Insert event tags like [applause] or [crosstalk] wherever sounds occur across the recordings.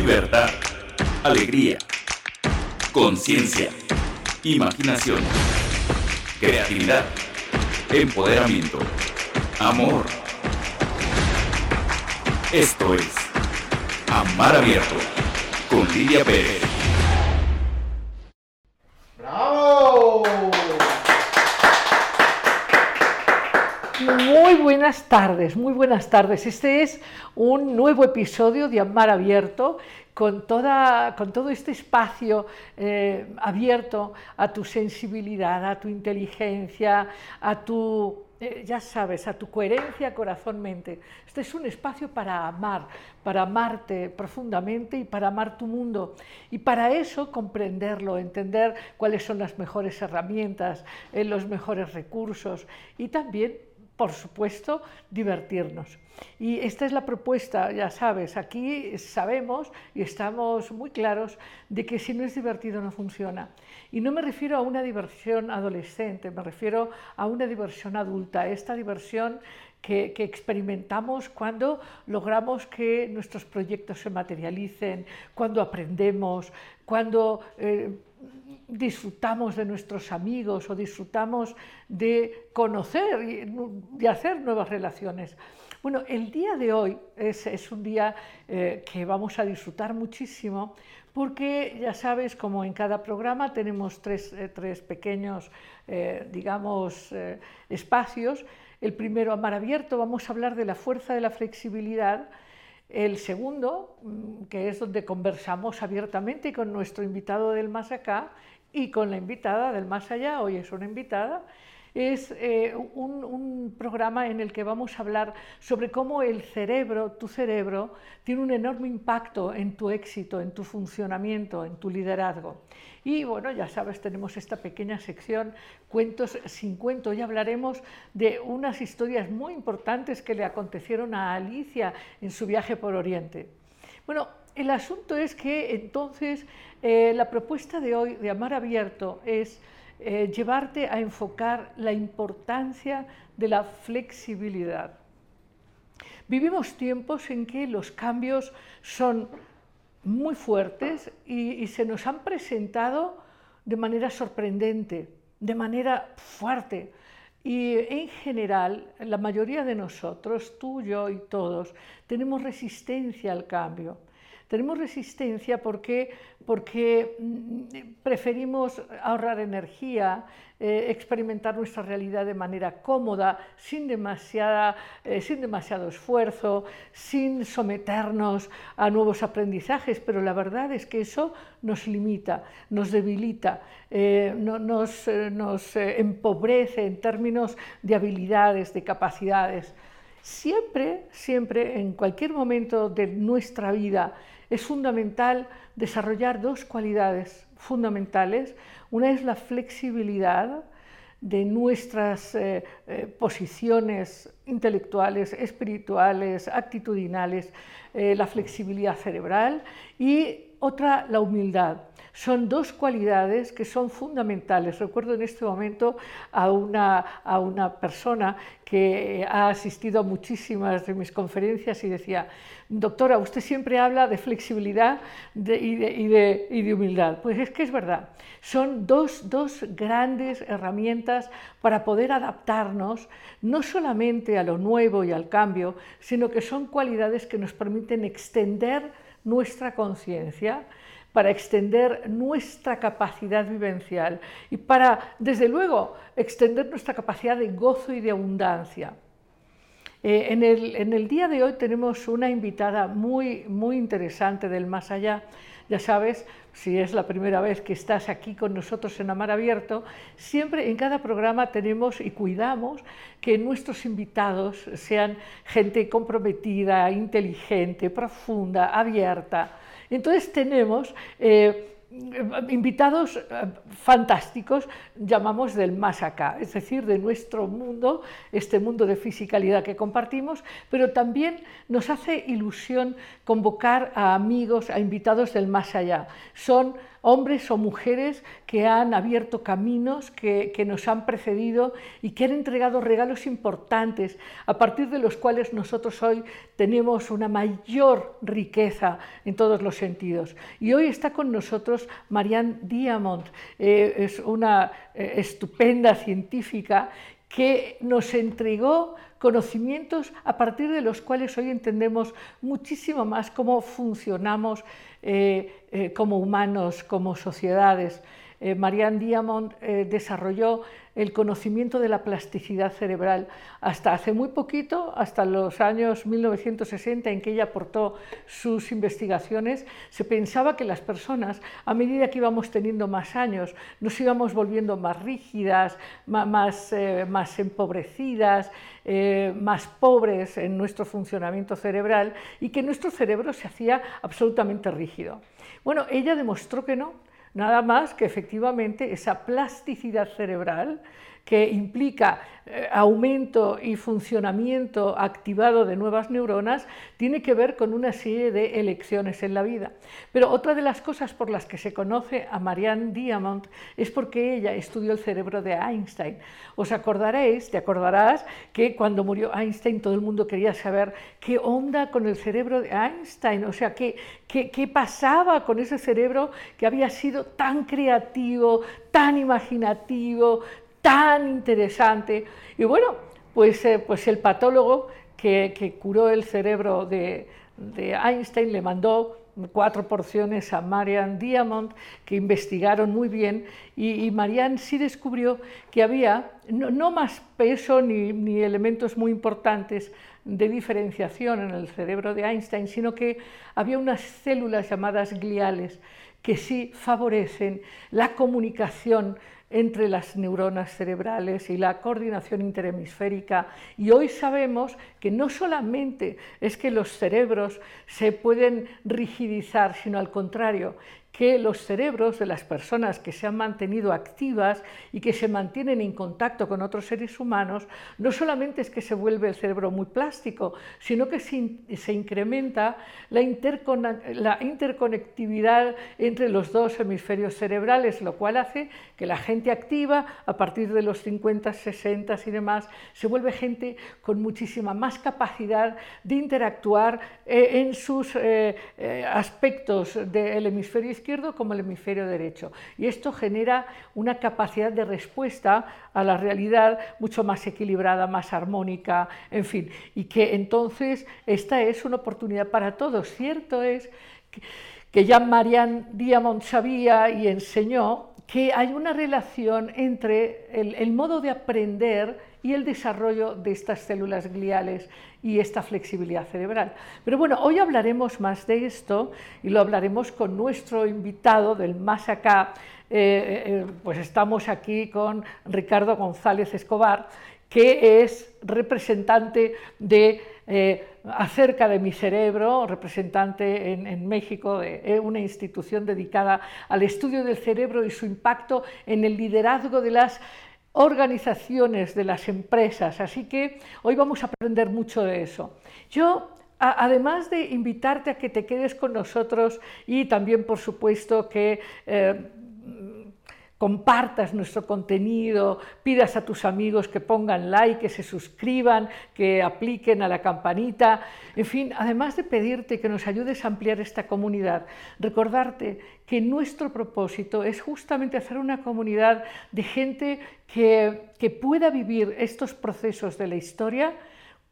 libertad, alegría, conciencia, imaginación, creatividad, empoderamiento, amor. Esto es Amar Abierto con Lidia Pérez. ¡Bravo! Muy buenas tardes, muy buenas tardes. Este es un nuevo episodio de Amar Abierto con, toda, con todo este espacio eh, abierto a tu sensibilidad, a tu inteligencia, a tu, eh, ya sabes, a tu coherencia corazón-mente. Este es un espacio para amar, para amarte profundamente y para amar tu mundo. Y para eso comprenderlo, entender cuáles son las mejores herramientas, eh, los mejores recursos y también por supuesto, divertirnos. Y esta es la propuesta, ya sabes, aquí sabemos y estamos muy claros de que si no es divertido no funciona. Y no me refiero a una diversión adolescente, me refiero a una diversión adulta, esta diversión que, experimentamos cuando logramos que nuestros proyectos se materialicen, cuando aprendemos, cuando... Eh, disfrutamos de nuestros amigos o disfrutamos de conocer y de hacer nuevas relaciones. Bueno, el día de hoy es, un día eh, que vamos a disfrutar muchísimo porque ya sabes, como en cada programa tenemos tres, eh, pequeños, eh, digamos, espacios. El primero, Amar Abierto, vamos a hablar de la fuerza de la flexibilidad. El segundo, mm, que es donde conversamos abiertamente con nuestro invitado del más acá, y con la invitada del más allá, hoy es una invitada, es eh, un, programa en el que vamos a hablar sobre cómo el cerebro, tu cerebro, tiene un enorme impacto en tu éxito, en tu funcionamiento, en tu liderazgo. Y bueno, ya sabes, tenemos esta pequeña sección, cuentos sin cuento, y hablaremos de unas historias muy importantes que le acontecieron a Alicia en su viaje por Oriente. Bueno, el asunto es que entonces eh, la propuesta de hoy de Amar Abierto es eh, llevarte a enfocar la importancia de la flexibilidad. Vivimos tiempos en que los cambios son muy fuertes y, se nos han presentado de manera sorprendente, de manera fuerte. Y en general, la mayoría de nosotros, tú, yo y todos, tenemos resistencia al cambio. Tenemos resistencia porque, porque mm, preferimos ahorrar energía, eh, experimentar nuestra realidad de manera cómoda, sin, demasiada, eh, sin demasiado esfuerzo, sin someternos a nuevos aprendizajes, pero la verdad es que eso nos limita, nos debilita, eh, nos, nos empobrece en términos de habilidades, de capacidades. Siempre, siempre, en cualquier momento de nuestra vida, es fundamental desarrollar dos cualidades fundamentales. Una es la flexibilidad de nuestras eh, eh, posiciones intelectuales, espirituales, actitudinales, eh, la flexibilidad cerebral y otra la humildad. Son dos cualidades que son fundamentales. Recuerdo en este momento a una, a una persona que ha asistido a muchísimas de mis conferencias y decía, doctora, usted siempre habla de flexibilidad y, de, y, de, humildad. Pues es que es verdad. Son dos, dos grandes herramientas para poder adaptarnos no solamente a lo nuevo y al cambio, sino que son cualidades que nos permiten extender nuestra conciencia, para extender nuestra capacidad vivencial y para, desde luego, extender nuestra capacidad de gozo y de abundancia. Eh, en, el, día de hoy tenemos una invitada muy, muy interesante del más allá. Ya sabes, si es la primera vez que estás aquí con nosotros en Amar Abierto, siempre en cada programa tenemos y cuidamos que nuestros invitados sean gente comprometida, inteligente, profunda, abierta. Entonces tenemos... Eh, invitados eh, fantásticos, llamamos del más acá, es decir, de nuestro mundo, este mundo de fisicalidad que compartimos, pero también nos hace ilusión convocar a amigos, a invitados del más allá. Son hombres o mujeres que han abierto caminos, que, nos han precedido y que han entregado regalos importantes, a partir de los cuales nosotros hoy tenemos una mayor riqueza en todos los sentidos. Y hoy está con nosotros Marianne Diamond, eh, es una eh, estupenda científica que nos entregó conocimientos a partir de los cuales hoy entendemos muchísimo más cómo funcionamos eh, eh, como humanos, como sociedades. Eh, Marianne Diamond desarrolló el conocimiento de la plasticidad cerebral. Hasta hace muy poquito, hasta los años 1960 en que ella aportó sus investigaciones, se pensaba que las personas, a medida que íbamos teniendo más años, nos íbamos volviendo más rígidas, más, eh, más empobrecidas, eh, más pobres en nuestro funcionamiento cerebral y que nuestro cerebro se hacía absolutamente rígido. Bueno, ella demostró que no, Nada más que efectivamente esa plasticidad cerebral que implica eh, aumento y funcionamiento activado de nuevas neuronas, tiene que ver con una serie de elecciones en la vida. Pero otra de las cosas por las que se conoce a Marianne Diamond es porque ella estudió el cerebro de Einstein. Os acordaréis, te acordarás, que cuando murió Einstein todo el mundo quería saber qué onda con el cerebro de Einstein, o sea, qué, qué, qué pasaba con ese cerebro que había sido tan creativo, tan imaginativo, tan interesante. Y bueno, pues, eh, pues el patólogo que, curó el cerebro de, Einstein le mandó cuatro porciones a Marianne Diamond, que investigaron muy bien, y, Marianne sí descubrió que había no, más peso ni, ni, elementos muy importantes de diferenciación en el cerebro de Einstein, sino que había unas células llamadas gliales que sí favorecen la comunicación entre las neuronas cerebrales y la coordinación interhemisférica. Y hoy sabemos que no solamente es que los cerebros se pueden rigidizar, sino al contrario, que los cerebros de las personas que se han mantenido activas y que se mantienen en contacto con otros seres humanos, no solamente es que se vuelve el cerebro muy plástico, sino que se, incrementa la, interconectividad entre los dos hemisferios cerebrales, lo cual hace que la gente activa, a partir de los 50, 60 y demás, se vuelve gente con muchísima más capacidad de interactuar eh, en sus eh, eh, aspectos del hemisferio izquierdo como el hemisferio derecho. Y esto genera una capacidad de respuesta a la realidad mucho más equilibrada, más armónica, en fin, y que entonces esta es una oportunidad para todos. Cierto es que, ya Marianne Diamond sabía y enseñó que hay una relación entre el modo de aprender y el desarrollo de estas células gliales y esta flexibilidad cerebral. Pero bueno, hoy hablaremos más de esto y lo hablaremos con nuestro invitado del más acá. Eh, eh, eh, pues estamos aquí con Ricardo González Escobar, que es representante de acerca de mi cerebro, representante en, México de una institución dedicada al estudio del cerebro y su impacto en el liderazgo de las organizaciones de las empresas. Así que hoy vamos a aprender mucho de eso. Yo además de invitarte a que te quedes con nosotros y también, por supuesto, que eh, compartas nuestro contenido, pidas a tus amigos que pongan like, que se suscriban, que apliquen a la campanita, en fin, además de pedirte que nos ayudes a ampliar esta comunidad, recordarte que nuestro propósito es justamente hacer una comunidad de gente que, que pueda vivir estos procesos de la historia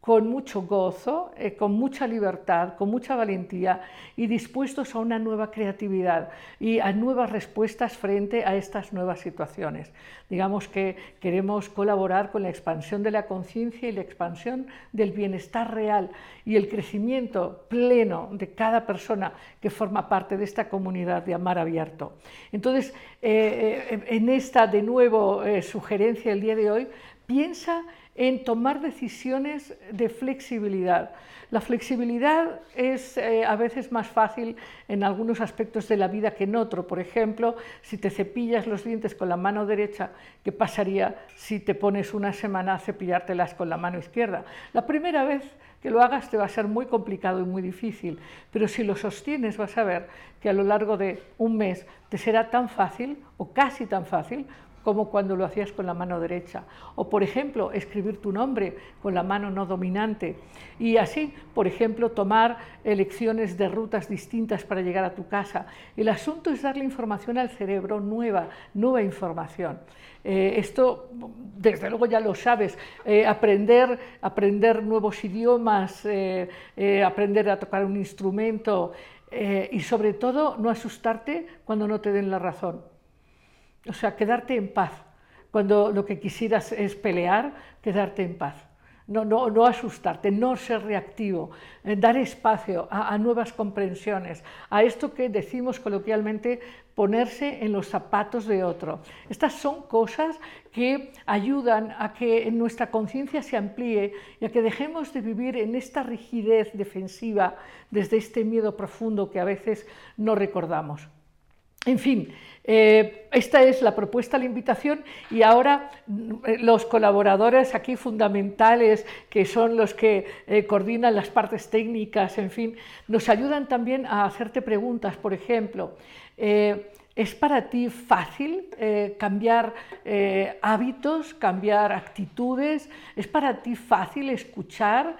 con mucho gozo, eh, con mucha libertad, con mucha valentía y dispuestos a una nueva creatividad y a nuevas respuestas frente a estas nuevas situaciones. Digamos que queremos colaborar con la expansión de la conciencia y la expansión del bienestar real y el crecimiento pleno de cada persona que forma parte de esta comunidad de amar abierto. Entonces, eh, eh, en esta de nuevo sugerencia el día de hoy, piensa en tomar decisiones de flexibilidad. La flexibilidad es eh, a veces más fácil en algunos aspectos de la vida que en otro. Por ejemplo, si te cepillas los dientes con la mano derecha, ¿qué pasaría si te pones una semana a cepillártelas con la mano izquierda? La primera vez que lo hagas te va a ser muy complicado y muy difícil, pero si lo sostienes vas a ver que a lo largo de un mes te será tan fácil o casi tan fácil como cuando lo hacías con la mano derecha. O, por ejemplo, escribir tu nombre con la mano no dominante. Y así, por ejemplo, tomar elecciones de rutas distintas para llegar a tu casa. El asunto es darle información al cerebro nueva, nueva información. Eh, esto, desde luego, ya lo sabes. Eh, aprender, aprender nuevos idiomas, eh, aprender a tocar un instrumento y, sobre todo, no asustarte cuando no te den la razón. O sea, quedarte en paz. Cuando lo que quisieras es pelear, quedarte en paz. No, no, no asustarte, no ser reactivo, eh, dar espacio a, nuevas comprensiones, a esto que decimos coloquialmente ponerse en los zapatos de otro. Estas son cosas que ayudan a que nuestra conciencia se amplíe y a que dejemos de vivir en esta rigidez defensiva desde este miedo profundo que a veces no recordamos. En fin, eh, esta es la propuesta, la invitación y ahora mm, los colaboradores aquí fundamentales, que son los que eh, coordinan las partes técnicas, en fin, nos ayudan también a hacerte preguntas. Por ejemplo, eh, ¿es para ti fácil cambiar hábitos, cambiar actitudes? ¿Es para ti fácil escuchar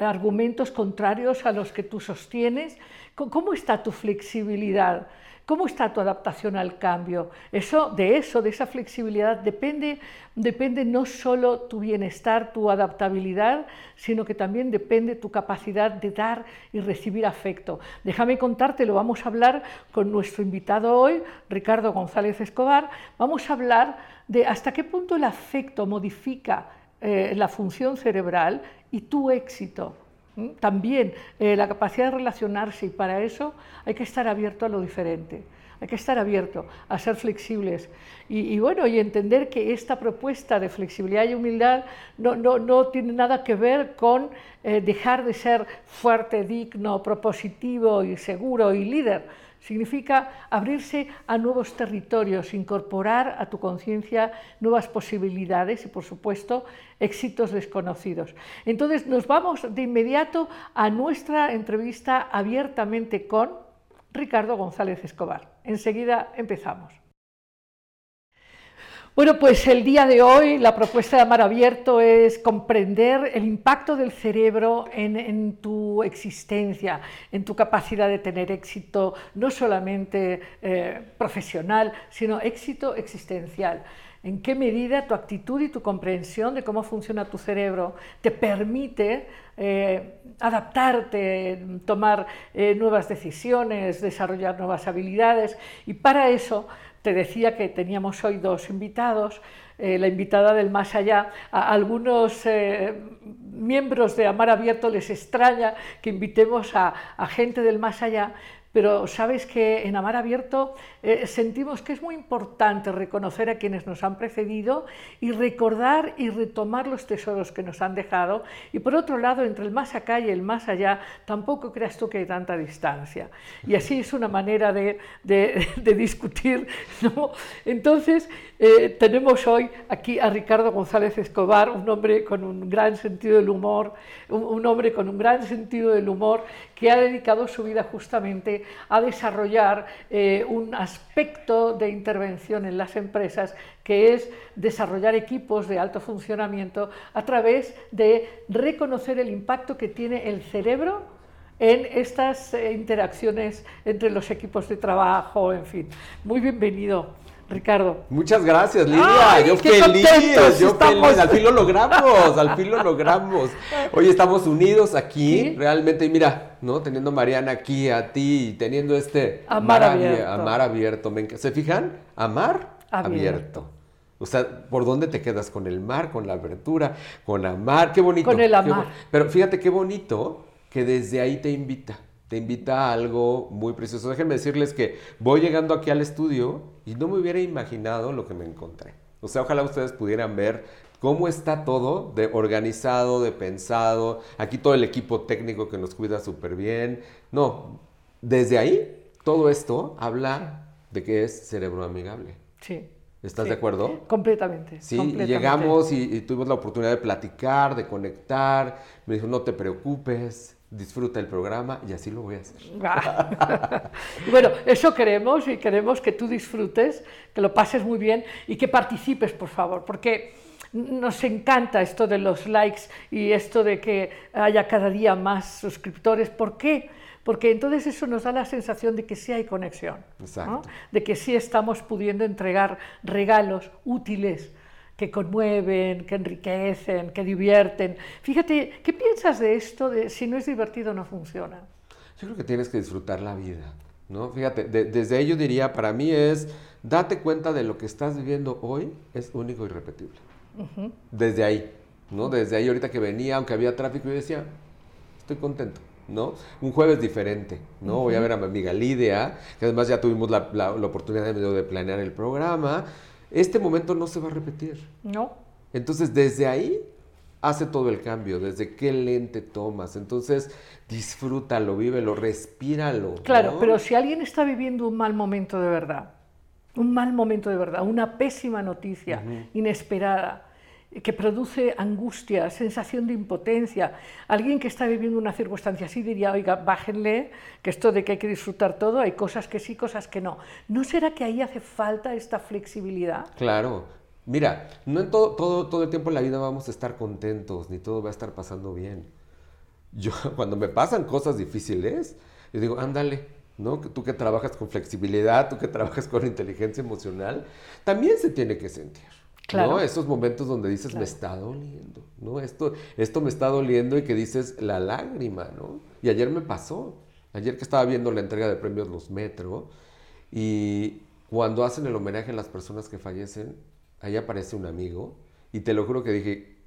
argumentos contrarios a los que tú sostienes? ¿Cómo está tu flexibilidad? ¿Cómo está tu adaptación al cambio? Eso, de eso, de esa flexibilidad, depende, depende no solo tu bienestar, tu adaptabilidad, sino que también depende tu capacidad de dar y recibir afecto. Déjame contarte, lo vamos a hablar con nuestro invitado hoy, Ricardo González Escobar. Vamos a hablar de hasta qué punto el afecto modifica eh, la función cerebral y tu éxito. También eh, la capacidad de relacionarse y para eso hay que estar abierto a lo diferente, hay que estar abierto a ser flexibles. Y, bueno, y entender que esta propuesta de flexibilidad y humildad no, no, tiene nada que ver con eh, dejar de ser fuerte, digno, propositivo y seguro y líder, Significa abrirse a nuevos territorios, incorporar a tu conciencia nuevas posibilidades y, por supuesto, éxitos desconocidos. Entonces, nos vamos de inmediato a nuestra entrevista abiertamente con Ricardo González Escobar. Enseguida empezamos. Bueno, pues el día de hoy la propuesta de Amar Abierto es comprender el impacto del cerebro en, tu existencia, en tu capacidad de tener éxito, no solamente eh, profesional, sino éxito existencial. En qué medida tu actitud y tu comprensión de cómo funciona tu cerebro te permite eh, adaptarte, tomar eh, nuevas decisiones, desarrollar nuevas habilidades y para eso te decía que teníamos hoy dos invitados, eh, la invitada del más allá. A algunos eh, miembros de Amar Abierto les extraña que invitemos a, a gente del más allá, pero sabes que en Amar Abierto eh, sentimos que es muy importante reconocer a quienes nos han precedido y recordar y retomar los tesoros que nos han dejado. Y por otro lado, entre el más acá y el más allá, tampoco creas tú que hay tanta distancia. Y así es una manera de, [laughs] discutir. Entonces, eh, tenemos hoy aquí a Ricardo González Escobar, un hombre con un gran sentido del humor, un hombre con un gran sentido del humor que ha dedicado su vida justamente a desarrollar eh, un aspecto de intervención en las empresas que es desarrollar equipos de alto funcionamiento a través de reconocer el impacto que tiene el cerebro en estas eh, interacciones entre los equipos de trabajo, en fin. Muy bienvenido. Ricardo. Muchas gracias, Lidia. yo feliz, yo feliz. Al fin lo logramos, al fin lo logramos. Hoy estamos unidos aquí, realmente, y mira, ¿no? Teniendo a Mariana aquí, a ti, teniendo este amar abierto. Amar abierto. ¿Se fijan? Amar abierto. O sea, ¿por dónde te quedas? Con el mar, con la abertura, con amar, qué bonito. Con el amar. Pero fíjate qué bonito que desde ahí te invita te invita a algo muy precioso. Déjenme decirles que voy llegando aquí al estudio y no me hubiera imaginado lo que me encontré. O sea, ojalá ustedes pudieran ver cómo está todo de organizado, de pensado. Aquí todo el equipo técnico que nos cuida súper bien. No, desde ahí todo esto habla de que es cerebro amigable. Sí. ¿Estás Sí. de acuerdo? Completamente. Sí, y completamente. llegamos y, y tuvimos la oportunidad de platicar, de conectar. Me dijo, no te preocupes, disfruta el programa y así lo voy a hacer. Ah. [laughs] bueno, eso queremos y queremos que tú disfrutes, que lo pases muy bien y que participes, por favor, porque nos encanta esto de los likes y esto de que haya cada día más suscriptores. ¿Por qué? Porque entonces eso nos da la sensación de que sí hay conexión, de que sí estamos pudiendo entregar regalos útiles que conmueven, que enriquecen, que divierten. Fíjate, ¿qué piensas de esto de si no es divertido no funciona? Yo creo que tienes que disfrutar la vida, ¿no? Fíjate, de- desde ello diría, para mí es, date cuenta de lo que estás viviendo hoy es único y repetible. Desde ahí, ¿no? Desde ahí ahorita que venía, aunque había tráfico, yo decía, estoy contento, ¿no? Un jueves diferente, ¿no? Voy a ver a mi amiga Lidia, que además ya tuvimos la, la- la oportunidad de, de planear el programa. Este momento no se va a repetir. ¿No? Entonces, desde ahí hace todo el cambio, desde qué lente tomas. Entonces, disfrútalo, vívelo, respíralo. Claro, ¿no? pero si alguien está viviendo un mal momento de verdad, un mal momento de verdad, una pésima noticia inesperada, que produce angustia, sensación de impotencia, alguien que está viviendo una circunstancia así diría, oiga, bájenle, que esto de que hay que disfrutar todo, hay cosas que sí, cosas que no. ¿No será que ahí hace falta esta flexibilidad? Claro. Mira, no en todo, todo, todo el tiempo en la vida vamos a estar contentos, ni todo va a estar pasando bien. Yo, [laughs] cuando me pasan cosas difíciles, yo digo, ándale, ¿no? Tú que trabajas con flexibilidad, tú que trabajas con inteligencia emocional, también se tiene que sentir. Claro. ¿no? Esos momentos donde dices, me está doliendo, ¿no? Esto, esto me está doliendo y que dices la lágrima, ¿no? Y ayer me pasó, ayer que estaba viendo la entrega de premios Los Metro, y cuando hacen el homenaje a las personas que fallecen, ahí aparece un amigo, y te lo juro que dije,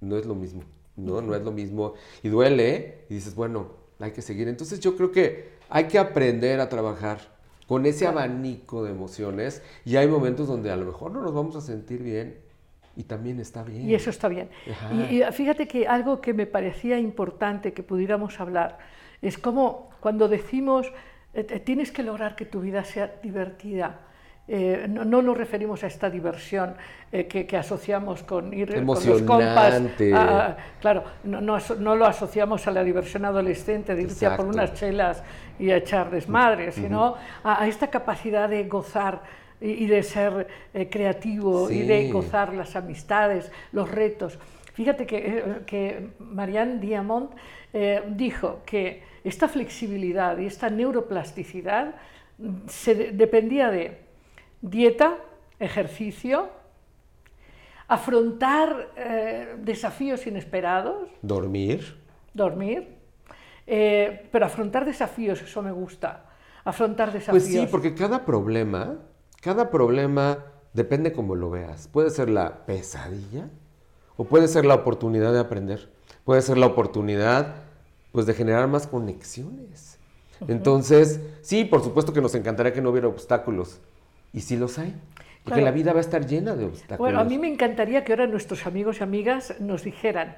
no es lo mismo, ¿no? No es lo mismo, y duele, y dices, bueno, hay que seguir. Entonces yo creo que hay que aprender a trabajar con ese abanico de emociones y hay momentos donde a lo mejor no nos vamos a sentir bien y también está bien. Y eso está bien. Y, y fíjate que algo que me parecía importante que pudiéramos hablar es como cuando decimos eh, te- tienes que lograr que tu vida sea divertida. Eh, no, no nos referimos a esta diversión eh, que, que asociamos con ir con los compas. Emocionante. a- claro, no, no lo asociamos a la diversión adolescente de irte a por unas chelas y a echar desmadre, sino a, a esta capacidad de gozar y, y de ser eh, creativo y de gozar las amistades, los retos. Fíjate que, que Marianne Diamond dijo que esta flexibilidad y esta neuroplasticidad mm, se de- dependía de dieta, ejercicio, afrontar eh, desafíos inesperados, Dormir. dormir, eh, pero afrontar desafíos, eso me gusta, afrontar desafíos. Pues sí, porque cada problema, cada problema depende cómo lo veas. Puede ser la pesadilla o puede ser la oportunidad de aprender. Puede ser la oportunidad pues de generar más conexiones. Entonces, sí, por supuesto que nos encantaría que no hubiera obstáculos. Y sí los hay. Porque Claro. la vida va a estar llena de obstáculos. Bueno, a mí me encantaría que ahora nuestros amigos y amigas nos dijeran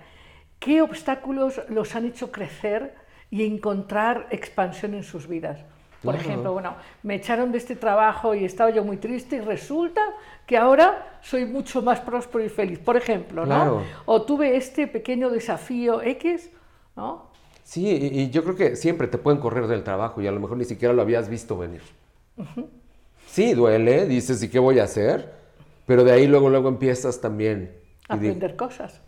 qué obstáculos los han hecho crecer y encontrar expansión en sus vidas. Por Claro. ejemplo, bueno, me echaron de este trabajo y estaba yo muy triste y resulta que ahora soy mucho más próspero y feliz. Por ejemplo, ¿no? Claro. O tuve este pequeño desafío X, ¿no? Sí, y, y yo creo que siempre te pueden correr del trabajo y a lo mejor ni siquiera lo habías visto venir. Sí, duele, dices, ¿y qué voy a hacer? Pero de ahí luego, luego empiezas también. di- Aprender cosas.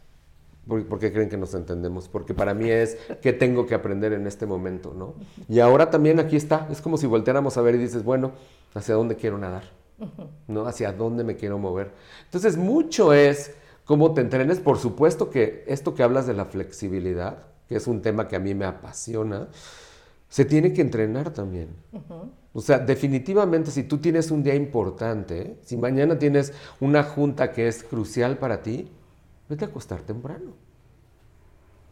¿Por, por qué creen que nos entendemos? Porque para mí es qué tengo que aprender en este momento, ¿no? Y ahora también aquí está. Es como si volteáramos a ver y dices, bueno, ¿hacia dónde quiero nadar? ¿No? ¿Hacia dónde me quiero mover? Entonces, mucho es cómo te entrenes. Por supuesto que esto que hablas de la flexibilidad, que es un tema que a mí me apasiona, se tiene que entrenar también. O sea, definitivamente si tú tienes un día importante, si mañana tienes una junta que es crucial para ti, vete a acostar temprano.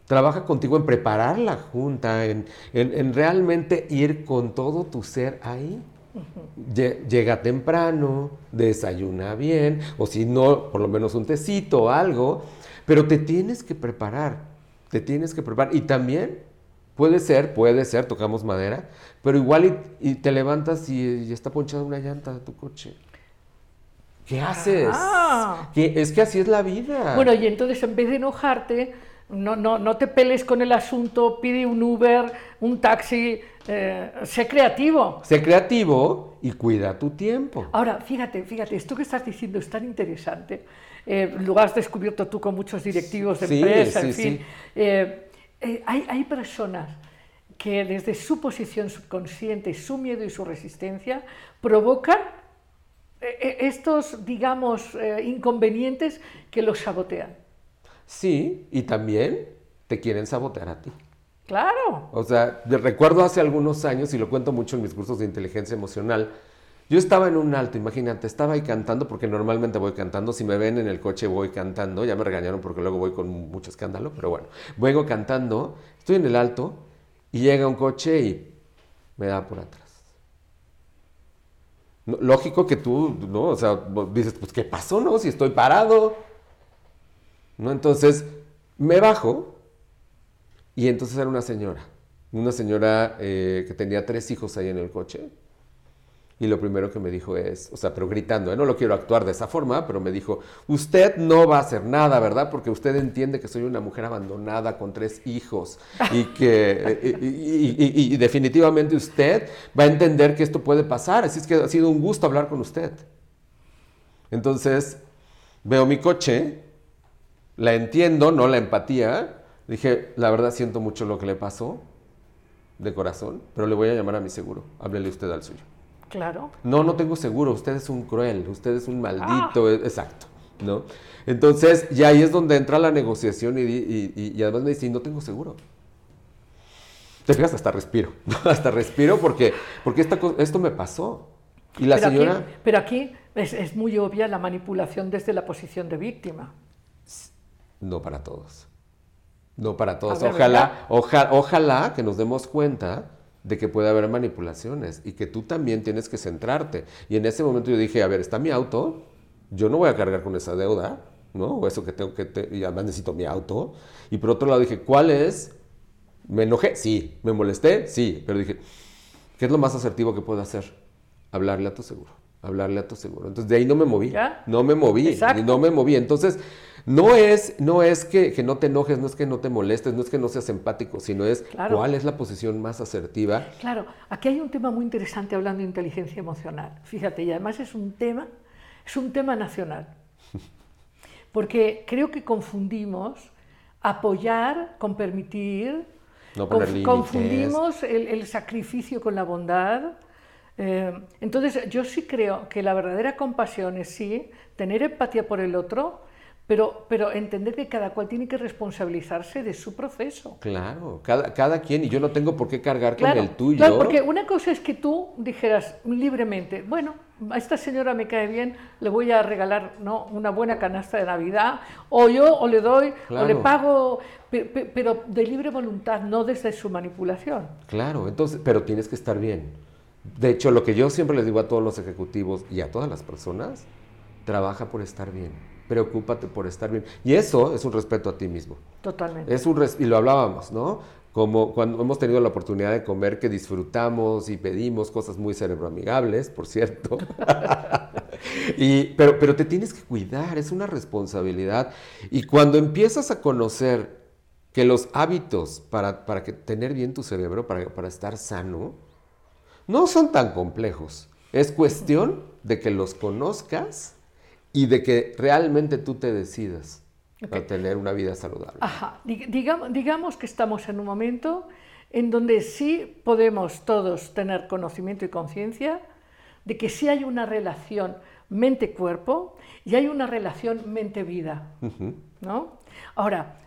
Trabaja contigo en preparar la junta, en, en- en realmente ir con todo tu ser ahí. Lle- Llega temprano, desayuna bien, o si no, por lo menos un tecito o algo, pero te tienes que preparar, te tienes que preparar. Y también puede ser, puede ser, tocamos madera, pero igual y, y te levantas y, y está ponchada una llanta de tu coche. ¿Qué haces? Ah. ¿Qué- Es que así es la vida. Bueno, y entonces en vez de enojarte, no, no, no te peles con el asunto, pide un Uber, un taxi, eh, sé creativo. Sé creativo y cuida tu tiempo. Ahora, fíjate, fíjate, esto que estás diciendo es tan interesante. Eh, lo has descubierto tú con muchos directivos de Sí, empresa, sí, en fin. sí. Eh, eh, hay, hay personas que desde su posición subconsciente, su miedo y su resistencia provocan eh, eh, estos, digamos, eh, inconvenientes que los sabotean. Sí, y también te quieren sabotear a ti. Claro. O sea, recuerdo hace algunos años, y lo cuento mucho en mis cursos de inteligencia emocional, yo estaba en un alto, imagínate, estaba ahí cantando, porque normalmente voy cantando, si me ven en el coche voy cantando, ya me regañaron porque luego voy con mucho escándalo, pero bueno, vengo cantando, estoy en el alto, y llega un coche y me da por atrás. Lógico que tú, ¿no? O sea, dices, pues, ¿qué pasó, no? Si estoy parado. ¿No? Entonces, me bajo, y entonces era una señora, una señora eh, que tenía tres hijos ahí en el coche. Y lo primero que me dijo es, o sea, pero gritando, ¿eh? no lo quiero actuar de esa forma, pero me dijo, usted no va a hacer nada, ¿verdad? Porque usted entiende que soy una mujer abandonada con tres hijos y que y, definitivamente usted va a entender que esto puede pasar. Así es que ha sido un gusto hablar con usted. Entonces, veo mi coche, la entiendo, no la empatía. Dije, la verdad siento mucho lo que le pasó, de corazón, pero le voy a llamar a mi seguro. Háblele usted al suyo. Claro. No, no tengo seguro, usted es un cruel, usted es un maldito, e- exacto, ¿no? Entonces, ya ahí es donde entra la negociación y, di- y- y- y además me dice, "Y no tengo seguro. Te fijas, hasta respiro, [laughs] hasta respiro porque, porque esta esto me pasó. Y la pero, señora... aquí, pero aquí es, es muy obvia la manipulación desde la posición de víctima. No para todos. No para todos. ojalá, oja- ojalá que nos demos cuenta de que puede haber manipulaciones y que tú también tienes que centrarte. Y en ese momento yo dije, a ver, está mi auto, yo no voy a cargar con esa deuda, ¿no? O eso que tengo que, te- y además necesito mi auto. Y por otro lado dije, ¿cuál es? ¿Me enojé? Sí. ¿Me molesté? Sí. Pero dije, ¿qué es lo más asertivo que puedo hacer? Hablarle a tu seguro. Hablarle a tu seguro. Entonces de ahí no me moví. ¿Ya? No me moví. Exacto. No me moví. Entonces, no es, no es que, que no te enojes, no es que no te molestes, no es que no seas empático, sino es Claro. cuál es la posición más asertiva. Claro, aquí hay un tema muy interesante hablando de inteligencia emocional. Fíjate, y además es un tema, es un tema nacional. [laughs] Porque creo que confundimos apoyar con permitir, No poner confundimos el, el sacrificio con la bondad. Eh, entonces, yo sí creo que la verdadera compasión es sí, tener empatía por el otro, pero, pero entender que cada cual tiene que responsabilizarse de su proceso. Claro, cada, cada quien, y yo no tengo por qué cargar con el tuyo. claro, porque una cosa es que tú dijeras libremente, bueno, a esta señora me cae bien, le voy a regalar ¿no? una buena canasta de Navidad, o yo, o le doy, o le pago, pe- pe- pero de libre voluntad, no desde su manipulación. Claro, entonces, pero tienes que estar bien. De hecho, lo que yo siempre les digo a todos los ejecutivos y a todas las personas, trabaja por estar bien, preocúpate por estar bien. Y eso es un respeto a ti mismo. Totalmente. Es un res- y lo hablábamos, ¿no? Como cuando hemos tenido la oportunidad de comer que disfrutamos y pedimos cosas muy cerebroamigables, por cierto. [laughs] y, pero, pero te tienes que cuidar, es una responsabilidad. Y cuando empiezas a conocer que los hábitos para, para que, tener bien tu cerebro, para, para estar sano, no son tan complejos. Es cuestión de que los conozcas y de que realmente tú te decidas a tener una vida saludable. Ajá, Dig- digamos, digamos que estamos en un momento en donde sí podemos todos tener conocimiento y conciencia de que sí hay una relación mente-cuerpo y hay una relación mente-vida. ¿no? Ahora,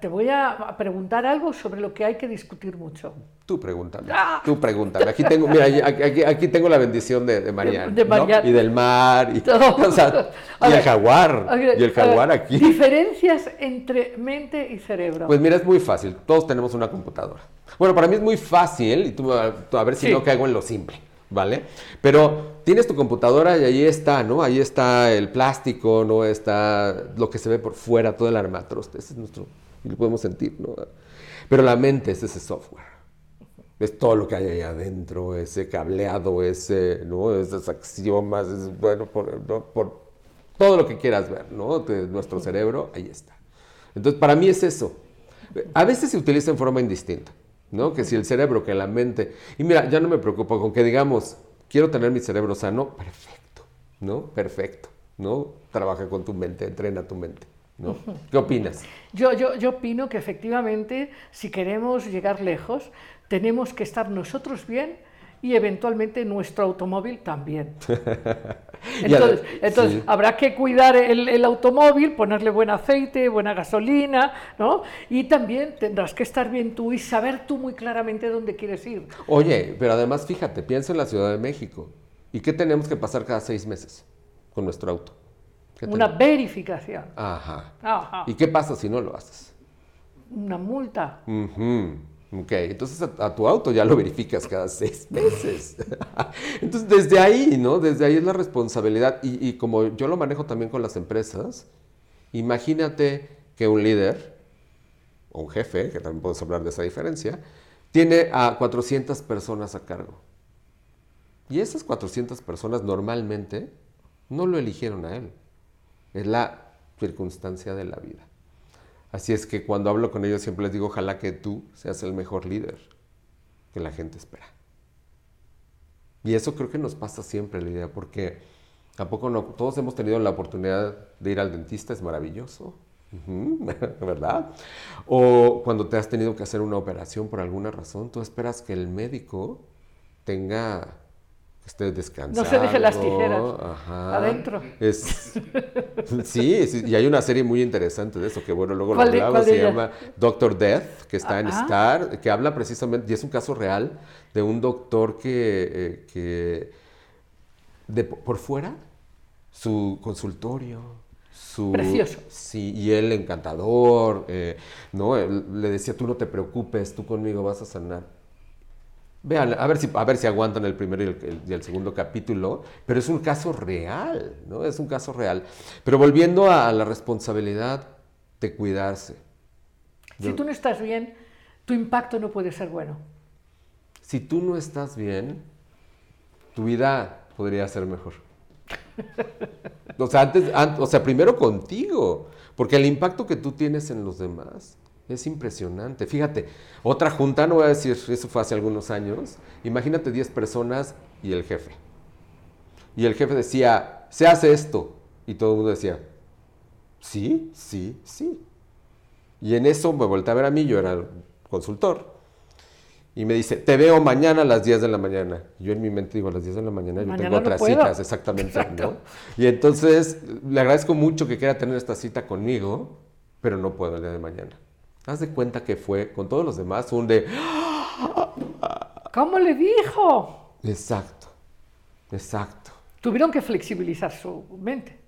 te voy a preguntar algo sobre lo que hay que discutir mucho. Tú pregúntame, ¡Ah! tú pregúntame. Aquí tengo, mira, aquí, aquí- tengo la bendición de, de Mariana, de ¿no? Mariana. Y del mar, y, [laughs] [laughs] o sea, el jaguar, ver, y el jaguar ver, aquí. Diferencias entre mente y cerebro. Pues mira, es muy fácil. Todos tenemos una computadora. Bueno, para mí es muy fácil, y tú a ver si Sí. no caigo en lo simple, ¿vale? Pero tienes tu computadora y ahí está, ¿no? Ahí está el plástico, ¿no? Está lo que se ve por fuera, todo el armatroste. Ese es nuestro, y lo podemos sentir, ¿no? Pero la mente es ese software. Es todo lo que hay ahí adentro, ese cableado, ese, ¿no? Esos axiomas, es, bueno, por, todo lo que quieras ver, ¿no? De nuestro cerebro, ahí está. Entonces, para mí es eso. A veces se utiliza en forma indistinta, ¿no? Que si el cerebro, que la mente. Y mira, ya no me preocupo con que digamos, quiero tener mi cerebro sano, perfecto, ¿no? Perfecto, ¿no? Trabaja con tu mente, entrena tu mente, ¿no? ¿Qué opinas? Yo, yo, yo opino que efectivamente, si queremos llegar lejos, tenemos que estar nosotros bien y eventualmente nuestro automóvil también. [laughs] [laughs] Entonces, entonces sí. habrá que cuidar el, el automóvil, ponerle buen aceite, buena gasolina, ¿no? Y también tendrás que estar bien tú y saber tú muy claramente dónde quieres ir. Oye, pero además fíjate, piensa en la Ciudad de México. ¿Y qué tenemos que pasar cada seis meses con nuestro auto? ¿Qué Una verificación, Ajá. Ajá. ¿Y qué pasa si no lo haces? una multa. Ujú. Ok, entonces a, a tu auto ya lo verificas cada seis meses. [laughs] entonces desde ahí, ¿no? Desde ahí es la responsabilidad. Y, y como yo lo manejo también con las empresas, imagínate que un líder, o un jefe, que también podemos hablar de esa diferencia, tiene a 400 personas a cargo. Y esas 400 personas normalmente no lo eligieron a él. Es la circunstancia de la vida. Así es que cuando hablo con ellos siempre les digo, ojalá que tú seas el mejor líder que la gente espera. Y eso creo que nos pasa siempre, Lidia, porque tampoco no, todos hemos tenido la oportunidad de ir al dentista, es maravilloso, [laughs] ¿verdad? O cuando te has tenido que hacer una operación por alguna razón, tú esperas que el médico tenga, que esté descansado. No se deje las tijeras ajá. adentro. Es, sí, sí, y hay una serie muy interesante de eso, que bueno, luego lo ¿Cuál de- hablamos, cuál de se llama Doctor Death, que está en Ah. Star, que habla precisamente, y es un caso real, de un doctor que, eh, que de, por fuera, su consultorio, su... Precioso. Sí, y él encantador, eh, ¿no? Él le decía, tú no te preocupes, tú conmigo vas a sanar. Vean, a ver si, a ver si aguantan el primero y el, el- y el segundo capítulo, pero es un caso real, ¿no? Es un caso real. Pero volviendo a, la responsabilidad de cuidarse. Si tú no estás bien, tu impacto no puede ser bueno. Si tú no estás bien, tu vida podría ser mejor. O sea, antes, an- o sea, primero contigo, porque el impacto que tú tienes en los demás es impresionante. Fíjate, otra junta, no voy a decir, eso fue hace algunos años, imagínate 10 personas y el jefe. Y el jefe decía, se hace esto. Y todo el mundo decía, sí, sí, sí. Y en eso me volteé a ver a mí, yo era consultor. Y me dice, te veo mañana a las 10 de la mañana. Yo en mi mente digo, a las 10 de la mañana yo tengo no otras puedo. citas, exactamente. ¿no? Y entonces le agradezco mucho que quiera tener esta cita conmigo, pero no puedo el día de mañana. Haz de cuenta que fue con todos los demás un de, ¿Cómo le dijo? exacto, exacto. Tuvieron que flexibilizar su mente.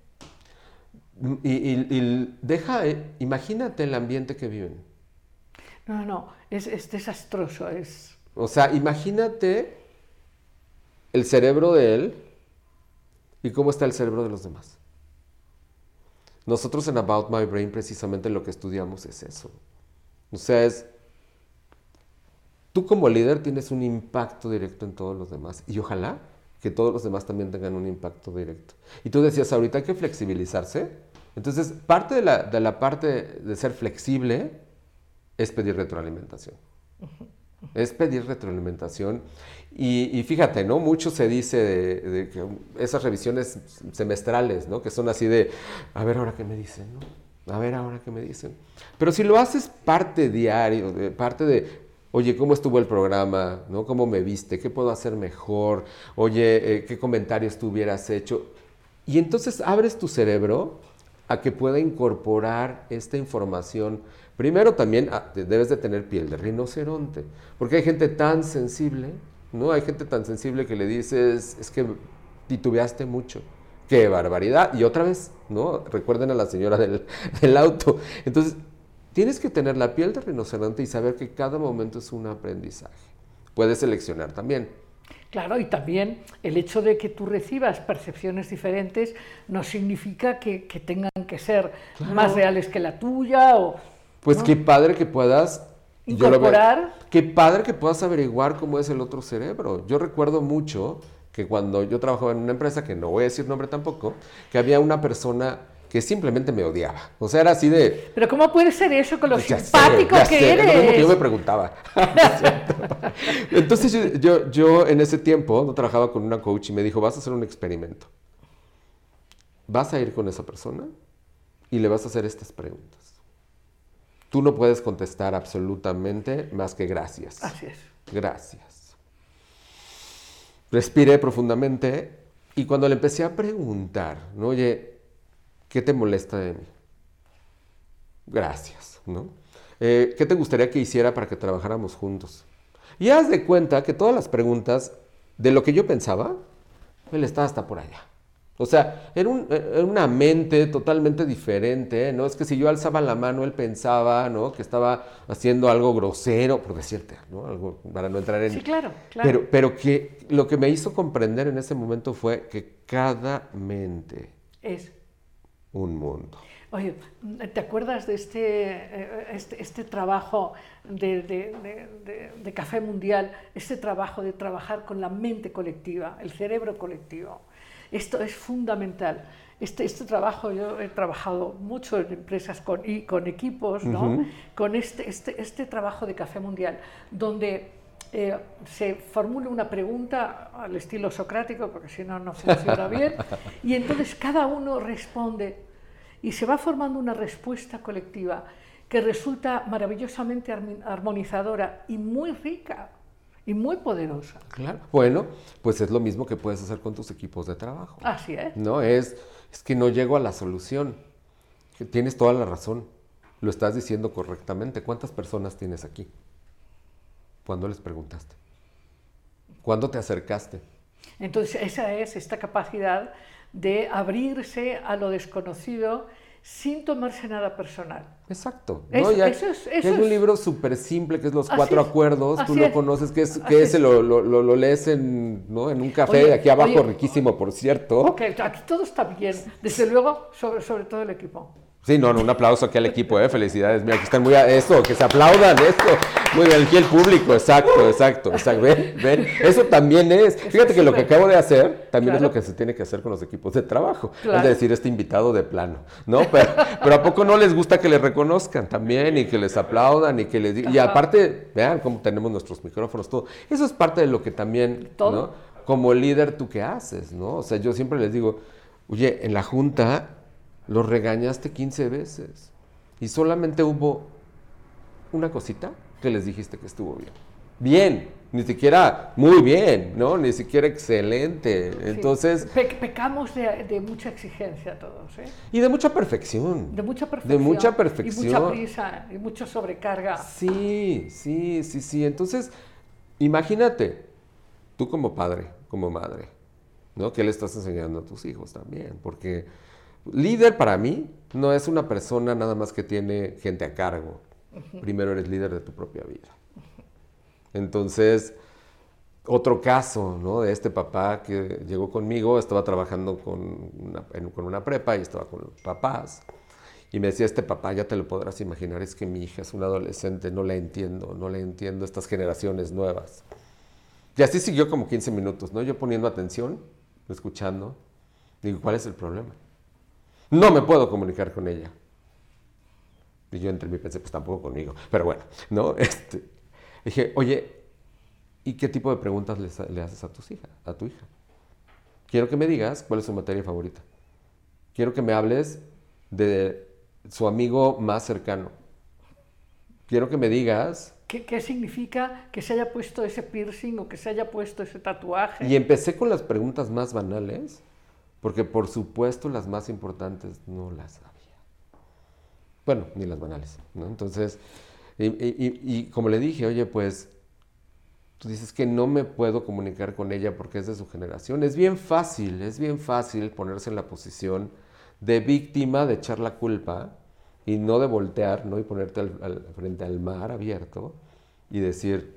Y, y- y deja, eh, imagínate el ambiente que viven. No, no, no, es, es desastroso, es... O sea, imagínate el cerebro de él y cómo está el cerebro de los demás. Nosotros en About My Brain precisamente lo que estudiamos es eso. O sea, es... Tú como líder tienes un impacto directo en todos los demás y ojalá que todos los demás también tengan un impacto directo. Y tú decías, ahorita hay que flexibilizarse. Entonces, parte de la, de la parte de ser flexible es pedir retroalimentación. Es pedir retroalimentación. Y, y fíjate, ¿no? Mucho se dice de, de que esas revisiones semestrales, ¿no? Que son así de, a ver ahora qué me dicen, ¿no? A ver ahora qué me dicen. Pero si lo haces parte diario, parte de, oye, ¿cómo estuvo el programa? ¿No? ¿Cómo me viste? ¿Qué puedo hacer mejor? Oye, eh, ¿qué comentarios tú hubieras hecho? Y entonces abres tu cerebro a que pueda incorporar esta información. Primero también ah, debes de tener piel de rinoceronte, porque hay gente tan sensible, ¿no? Hay gente tan sensible que le dices, es que titubeaste mucho. ¡Qué barbaridad! Y otra vez, ¿no? Recuerden a la señora del, [laughs] del auto. Entonces, tienes que tener la piel de rinoceronte y saber que cada momento es un aprendizaje. Puedes seleccionar también. Claro, y también el hecho de que tú recibas percepciones diferentes no significa que, que tengan que ser más reales que la tuya o... Pues ¿no? qué padre que puedas yo lo veo- Incorporar. Qué padre que puedas averiguar cómo es el otro cerebro. Yo recuerdo mucho que cuando yo trabajaba en una empresa, que no voy a decir nombre tampoco, que había una persona que simplemente me odiaba. O sea, era así de... Pero ¿cómo puede ser eso con lo Ya sé, simpático ya que sé, eres? Es lo mismo que yo me preguntaba. [laughs] Entonces yo, yo, yo en ese tiempo no trabajaba con una coach y me dijo, vas a hacer un experimento. Vas a ir con esa persona y le vas a hacer estas preguntas. Tú no puedes contestar absolutamente más que gracias. Así es. Gracias. Respiré profundamente y cuando le empecé a preguntar, ¿no? oye, ¿qué te molesta de mí? Gracias, ¿no? Eh, ¿Qué te gustaría que hiciera para que trabajáramos juntos? Y haz de cuenta que todas las preguntas de lo que yo pensaba, él estaba hasta por allá. O sea, era, un- era una mente totalmente diferente, ¿no? Es que si yo alzaba la mano, él pensaba, ¿no? Que estaba haciendo algo grosero, por decirte, ¿no? Algo para no entrar en... Sí, claro, claro. Pero, pero que lo que me hizo comprender en ese momento fue que cada mente, Es. un mundo. Oye, ¿te acuerdas de este, eh, este, este trabajo de, de- de- de- de Café Mundial, este trabajo de trabajar con la mente colectiva, el cerebro colectivo? Esto es fundamental. Este, este trabajo, yo he trabajado mucho en empresas con, y con equipos, ¿no? Ujú. con este, este, este trabajo de Café Mundial, donde eh, se formula una pregunta al estilo socrático, porque si no, no funciona bien, [laughs] y entonces cada uno responde y se va formando una respuesta colectiva que resulta maravillosamente armonizadora y muy rica y muy poderosa. Claro. Bueno, pues es lo mismo que puedes hacer con tus equipos de trabajo. Así es. No, es, es que no llego a la solución. Tienes toda la razón. Lo estás diciendo correctamente. ¿Cuántas personas tienes aquí? ¿Cuándo les preguntaste? ¿Cuándo te acercaste? Entonces, esa es esta capacidad de abrirse a lo desconocido sin tomarse nada personal. Exacto. Eso- ¿no? Ya- eso es- ya eso hay un es- libro súper simple que es Los Cuatro es, Acuerdos. Tú lo es, conoces, que, es, que ese es. lo, lo- lo- lo lees en, ¿no? en un café Oye, de aquí abajo, oye, riquísimo, por cierto. Ok, aquí todo está bien, desde luego, sobre, sobre todo el equipo. Sí, no, no, un aplauso aquí al equipo, ¿eh? Felicidades. Mira, aquí están muy... a- Eso, que se aplaudan, esto. Muy bien, aquí el público, exacto, exacto, exacto. Ven, ven, eso también es. Fíjate que lo que acabo de hacer también es Claro. lo que se tiene que hacer con los equipos de trabajo. Claro. Es decir, este invitado de plano, ¿no? Pero, pero ¿a poco no les gusta que les reconozcan también y que les aplaudan y que les digan... Y aparte, vean cómo tenemos nuestros micrófonos, todo. Eso es parte de lo que también, Todo. ¿no? Como líder, ¿tú qué haces, no? O sea, yo siempre les digo, oye, en la junta los regañaste 15 veces y solamente hubo una cosita que les dijiste que estuvo bien. Bien, ni siquiera muy bien, ¿no? Ni siquiera excelente. Sí. Entonces, Pe- pecamos de, de mucha exigencia todos, ¿eh? y de mucha perfección. De mucha perfección. mucha Y perfección. mucha prisa, y mucha sobrecarga. Sí, sí, sí, sí. Entonces, imagínate, tú como padre, como madre, ¿no? ¿Qué le estás enseñando a tus hijos también? Porque líder para mí no es una persona nada más que tiene gente a cargo. Primero eres líder de tu propia vida. Entonces, otro caso, ¿no? De este papá que llegó conmigo, estaba trabajando con una, en- con una prepa y estaba con los papás. Y me decía, este papá, ya te lo podrás imaginar, es que mi hija es una adolescente, no la entiendo, no la entiendo estas generaciones nuevas. Y así siguió como 15 minutos, ¿no? Yo poniendo atención, escuchando. Digo, ¿cuál es el problema? No me puedo comunicar con ella. Y yo entre mí pensé, pues tampoco conmigo. Pero bueno, ¿no? [laughs] Este, dije, oye, ¿y qué tipo de preguntas les- le haces a tus hijas, a tu hija? Quiero que me digas cuál es su materia favorita. Quiero que me hables de su amigo más cercano. Quiero que me digas ¿Qué, qué significa que se haya puesto ese piercing o que se haya puesto ese tatuaje? Y empecé con las preguntas más banales, porque por supuesto las más importantes no las sabía. Bueno, ni las banales, ¿no? Entonces, y, y- y- como le dije, oye, pues, tú dices que no me puedo comunicar con ella porque es de su generación. Es bien fácil, es bien fácil ponerse en la posición de víctima, de echar la culpa y no de voltear, ¿no? Y ponerte al- al- frente al mar abierto y decir,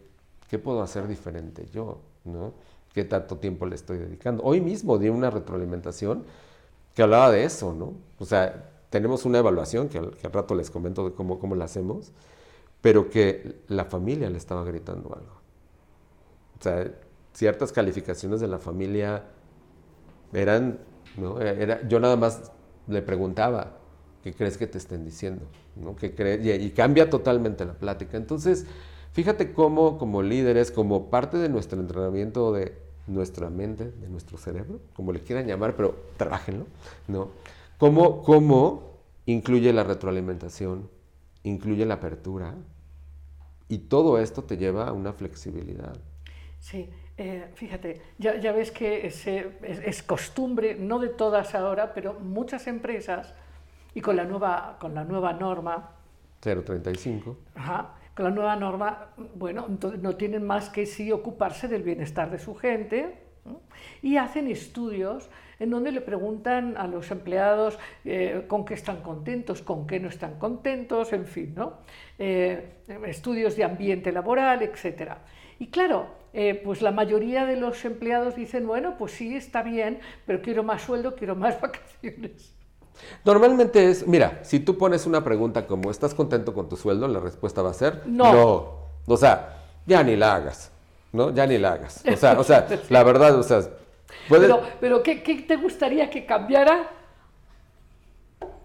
¿qué puedo hacer diferente yo? ¿no? ¿Qué tanto tiempo le estoy dedicando? Hoy mismo di una retroalimentación que hablaba de eso, ¿no? O sea, tenemos una evaluación que al, que al rato les comento de cómo, cómo la hacemos, pero que la familia le estaba gritando algo. O sea, ciertas calificaciones de la familia eran, ¿no? Era, yo nada más le preguntaba, ¿qué crees que te estén diciendo? ¿No? ¿Qué crees? Y, y cambia totalmente la plática. Entonces, fíjate cómo como líderes, como parte de nuestro entrenamiento de nuestra mente, de nuestro cerebro, como le quieran llamar, pero trabajenlo, ¿no? Cómo, cómo incluye la retroalimentación, incluye la apertura, y todo esto te lleva a una flexibilidad. Sí, eh, fíjate, ya, ya, ves que es, es, costumbre, no de todas ahora, pero muchas empresas, y con la nueva, con la nueva norma... 035. Ajá, con la nueva norma, bueno, no tienen más que sí ocuparse del bienestar de su gente ¿no? y hacen estudios en donde le preguntan a los empleados eh, con qué están contentos, con qué no están contentos, en fin, ¿no? Eh, estudios de ambiente laboral, etc. Y claro, eh, pues la mayoría de los empleados dicen, bueno, pues sí, está bien, pero quiero más sueldo, quiero más [laughs] vacaciones. Normalmente es, mira, si tú pones una pregunta como ¿estás contento con tu sueldo? La respuesta va a ser no. no. O sea, ya ni la hagas, ¿no? Ya ni la hagas. O sea, o sea [laughs] la verdad, o sea, puedes... Pero, pero ¿qué, ¿qué, te gustaría que cambiara?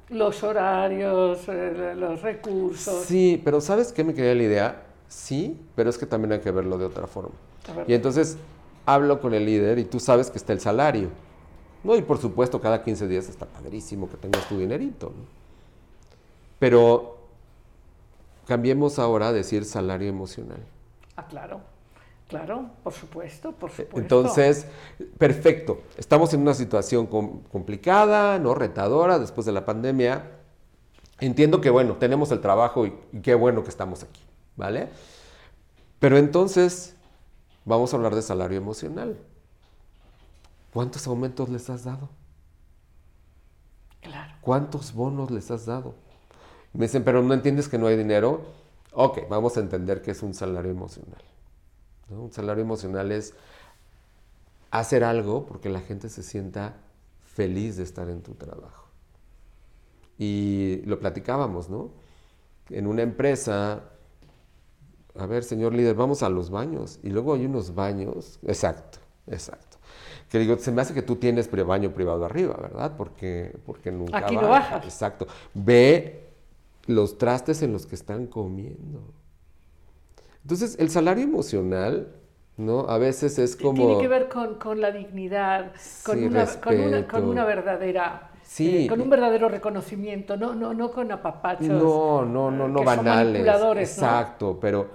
Los horarios, eh, los recursos. Sí, pero ¿sabes qué me quería la idea? Sí, pero es que también hay que verlo de otra forma. Y entonces hablo con el líder y tú sabes que está el salario. No, y por supuesto, cada 15 días está padrísimo que tengas tu dinerito. ¿no? Pero cambiemos ahora a decir salario emocional. Ah, claro. Claro, por supuesto, por supuesto. Entonces, perfecto. Estamos en una situación com complicada, no retadora, después de la pandemia. Entiendo que, bueno, tenemos el trabajo y, y qué bueno que estamos aquí, ¿vale? Pero entonces, vamos a hablar de salario emocional. ¿Cuántos aumentos les has dado? Claro. ¿Cuántos bonos les has dado? Me dicen, pero no entiendes que no hay dinero. Ok, vamos a entender que es un salario emocional. ¿No? Un salario emocional es hacer algo porque la gente se sienta feliz de estar en tu trabajo. Y lo platicábamos, ¿no? En una empresa, a ver, señor líder, vamos a los baños. Y luego hay unos baños, exacto, exacto que digo, se me hace que tú tienes baño privado arriba, ¿verdad? Porque, porque nunca Aquí no bajas. Exacto. Ve los trastes en los que están comiendo. Entonces, el salario emocional, ¿no? A veces es como... Tiene que ver con, con la dignidad, con, Sí, una, con, una, respeto. con una verdadera... Sí. eh, con un verdadero reconocimiento, no, no, no con apapachos. No, no, no, no que son banales. ¿no? Exacto, pero,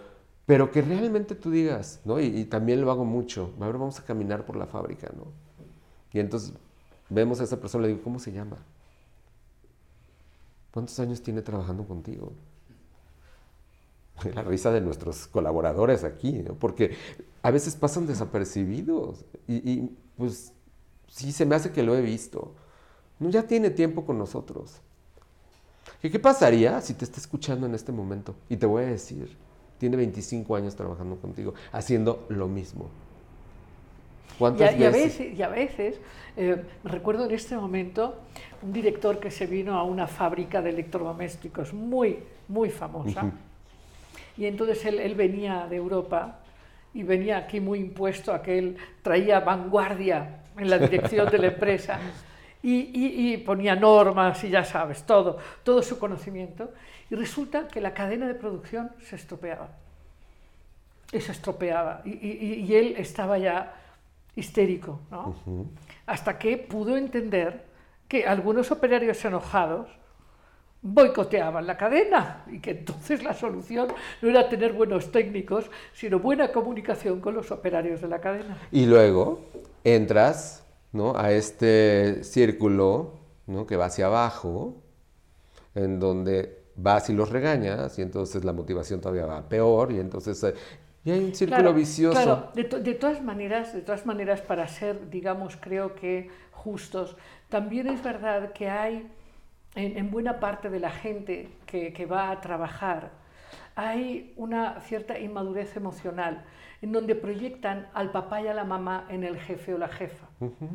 pero que realmente tú digas, ¿no? Y, y también lo hago mucho. A ver, vamos a caminar por la fábrica, ¿no? Y entonces vemos a esa persona, le digo, ¿cómo se llama? ¿Cuántos años tiene trabajando contigo? La risa de nuestros colaboradores aquí, ¿no? porque a veces pasan desapercibidos y, y, pues sí se me hace que lo he visto. No, ya tiene tiempo con nosotros. ¿Y qué pasaría si te está escuchando en este momento? Y te voy a decir, tiene 25 años trabajando contigo, haciendo lo mismo. Y ¿Cuántas a, y a veces? y a veces eh, recuerdo en este momento un director que se vino a una fábrica de electrodomésticos muy, muy famosa. Ujú. Y entonces él, él venía de Europa y venía aquí muy impuesto a que él traía vanguardia en la dirección de la empresa y, y- y ponía normas y ya sabes, todo, todo su conocimiento. Y resulta que la cadena de producción se estropeaba. Y se estropeaba. Y, y- y él estaba ya histérico, ¿no? Hasta que pudo entender que algunos operarios enojados boicoteaban la cadena y que entonces la solución no era tener buenos técnicos, sino buena comunicación con los operarios de la cadena. Y luego entras ¿no? a este círculo ¿no? que va hacia abajo, en donde vas y los regañas, y entonces la motivación todavía va peor, y entonces eh, y hay un círculo Claro, vicioso. claro, de, to- de todas maneras, de todas maneras, para ser, digamos, creo que justos, también es verdad que hay en, en buena parte de la gente que va a trabajar, hay una cierta inmadurez emocional en donde proyectan al papá y a la mamá en el jefe o la jefa,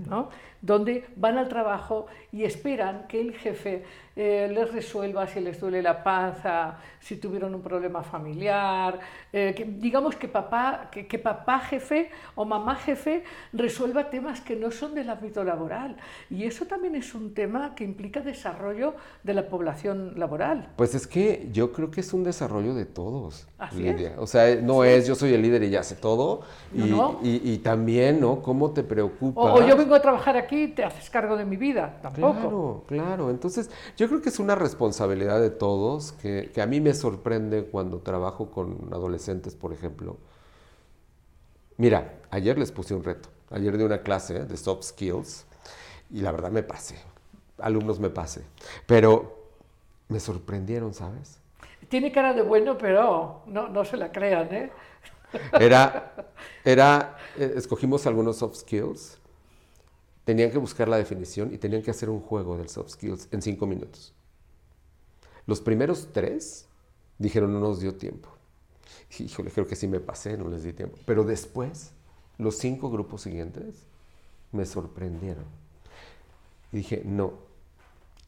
¿no? donde van al trabajo y esperan que el jefe eh, les resuelva si les duele la panza, si tuvieron un problema familiar, eh, que, digamos que papá, que, que papá jefe o mamá jefe resuelva temas que no son del ámbito laboral. Y eso también es un tema que implica desarrollo de la población laboral. Pues es que yo creo que es un desarrollo de todos, Así Lidia. es. O sea, no es yo soy el líder y ya sé todo. No, y, no. y- y también, ¿no? ¿Cómo te preocupa? O, o yo vengo a trabajar aquí y te haces cargo de mi vida, tampoco. Claro, claro. Entonces, yo creo que es una responsabilidad de todos que, que a mí me sorprende cuando trabajo con adolescentes, por ejemplo. Mira, ayer les puse un reto. Ayer de una clase de soft skills y la verdad me pasé. Alumnos me pasé. Pero me sorprendieron, ¿sabes? Tiene cara de bueno, pero no, no se la crean, ¿eh? Era, era, eh, escogimos algunos soft skills, tenían que buscar la definición y tenían que hacer un juego del soft skills en cinco minutos. Los primeros tres dijeron no nos dio tiempo. Híjole, creo que sí me pasé, no les di tiempo. Pero después, los cinco grupos siguientes me sorprendieron. Y dije, no,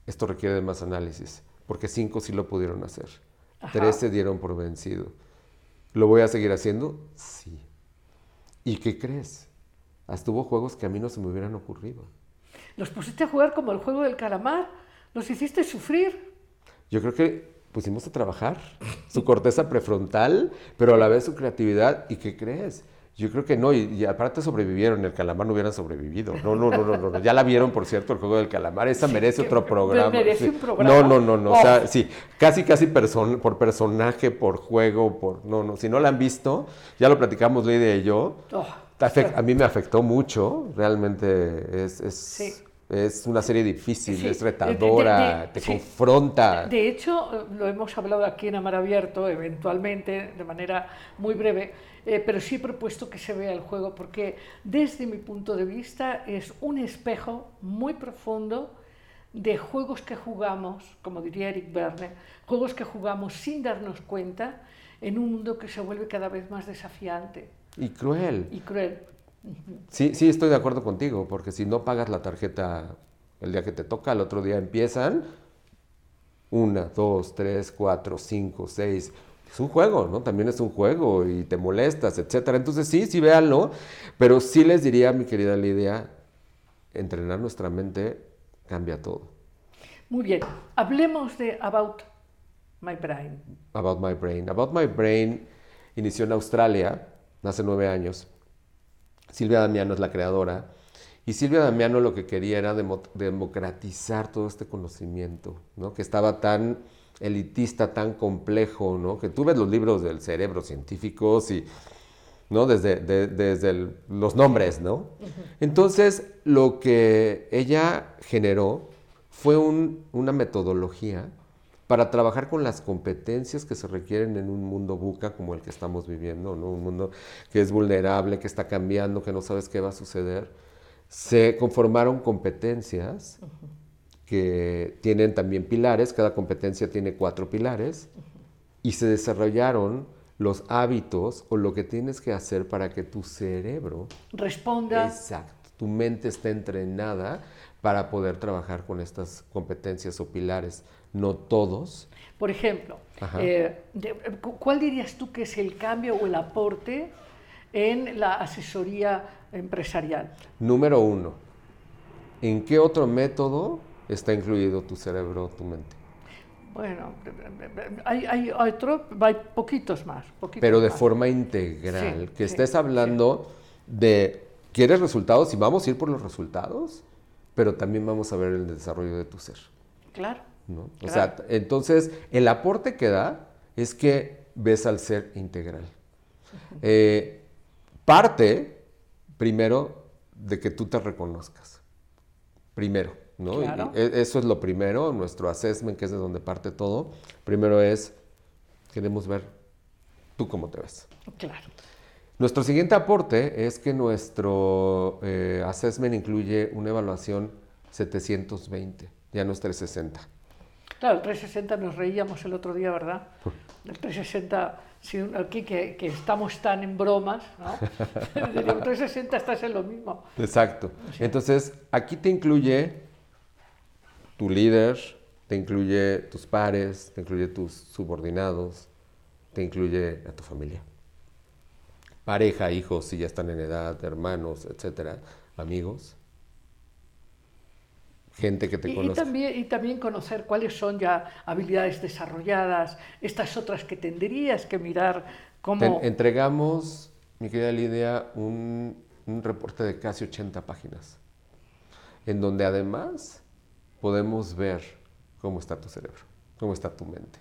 esto requiere de más análisis, porque cinco sí lo pudieron hacer. Ajá. Tres se dieron por vencido. ¿Lo voy a seguir haciendo? Sí. ¿Y qué crees? Hasta hubo juegos que a mí no se me hubieran ocurrido. Los pusiste a jugar como el juego del calamar, los hiciste sufrir. Yo creo que pusimos a trabajar su corteza prefrontal, pero a la vez su creatividad. ¿Y qué crees? Yo creo que no, y, y aparte sobrevivieron, el calamar no hubieran sobrevivido. No, no, no, no, no. Ya la vieron, por cierto, el juego del calamar. Esa Sí, merece que- otro programa. merece Sí. un programa. No, no, no, no. O Oh. sea, sí, casi, casi person- por personaje, por juego, por. No, no. Si no la han visto, ya lo platicamos Lidia y yo. Oh, A mí me afectó mucho, realmente es, es, Sí. Es una serie difícil, Sí, es de- retadora, de- te sí. confronta. De hecho, lo hemos hablado aquí en Amar Abierto, eventualmente, de manera muy breve, eh, pero sí he propuesto que se vea el juego porque desde mi punto de vista es un espejo muy profundo de juegos que jugamos, como diría Eric Verne, juegos que jugamos sin darnos cuenta en un mundo que se vuelve cada vez más desafiante Y cruel. y cruel. Sí, sí, estoy de acuerdo contigo, porque si no pagas la tarjeta el día que te toca, el otro día empiezan una, dos, tres, cuatro, cinco, seis. Es un juego, ¿no? También es un juego y te molestas, etcétera. Entonces sí, sí, véanlo, pero sí les diría, mi querida Lidia, entrenar nuestra mente cambia todo. Muy bien, hablemos de About My Brain. About My Brain. About My Brain inició en Australia hace nueve años. Silvia Damiano es la creadora. Y Silvia Damiano lo que quería era demo- democratizar todo este conocimiento, ¿no? que estaba tan elitista, tan complejo, ¿no? que tú ves los libros del cerebro científicos y ¿no? desde, de- desde el- los nombres. ¿no? Entonces, lo que ella generó fue un- una metodología para trabajar con las competencias que se requieren en un mundo buca como el que estamos viviendo, ¿no? un mundo que es vulnerable, que está cambiando, que no sabes qué va a suceder. Se conformaron competencias que tienen también pilares, cada competencia tiene cuatro pilares, y se desarrollaron los hábitos o lo que tienes que hacer para que tu cerebro Responda. Exacto. Tu mente está entrenada para poder trabajar con estas competencias o pilares. No todos. Por ejemplo, eh, ¿cuál dirías tú que es el cambio o el aporte en la asesoría empresarial? Número uno, ¿en qué otro método está incluido tu cerebro, tu mente? Bueno, hay, hay otro, hay poquitos más. poquitos Pero de más. forma integral, Sí, que sí, estés hablando de, ¿quieres resultados? Y vamos a ir por los resultados, pero también vamos a ver el desarrollo de tu ser. Claro. ¿No? O sea, entonces el aporte que da es que ves al ser integral. Eh, parte, primero, de que tú te reconozcas. Primero, ¿no? Claro. e- eso es lo primero, nuestro assessment, que es de donde parte todo. Primero es, queremos ver tú cómo te ves. Claro. Nuestro siguiente aporte es que nuestro eh, assessment incluye una evaluación 720, ya no es 360. Claro, el 360 nos reíamos el otro día, ¿verdad? El 360, si un- aquí que, que estamos tan en bromas, [laughs] [laughs] el 360 estás en lo mismo. Exacto. Entonces, aquí te incluye tu líder, te incluye tus pares, te incluye tus subordinados, te incluye a tu familia. Pareja, hijos, si ya están en edad, hermanos, etcétera, amigos. Gente que te Y, y conoce. también, y también conocer cuáles son ya habilidades desarrolladas, estas otras que tendrías que mirar cómo... Te entregamos, mi querida Lidia, un, un reporte de casi 80 páginas, en donde además podemos ver cómo está tu cerebro, cómo está tu mente.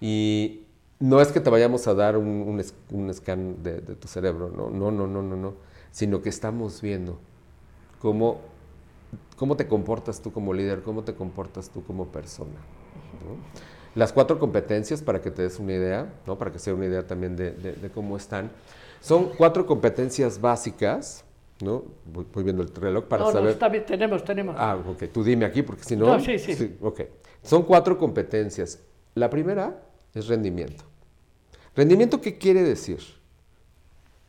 Y no es que te vayamos a dar un, un un scan de, de tu cerebro, no, no, no, no, no, no, sino que estamos viendo cómo, cómo te comportas tú como líder, cómo te comportas tú como persona. ¿no? Las cuatro competencias, para que te des una idea, ¿no? para que sea una idea también de, de- de cómo están, son cuatro competencias básicas, ¿no? Voy, voy viendo el reloj para no, no, saber. está bien, tenemos, tenemos. Ah, ok, tú dime aquí porque si no... No, sí, sí. ok. Son cuatro competencias. La primera es rendimiento. ¿Rendimiento qué quiere decir?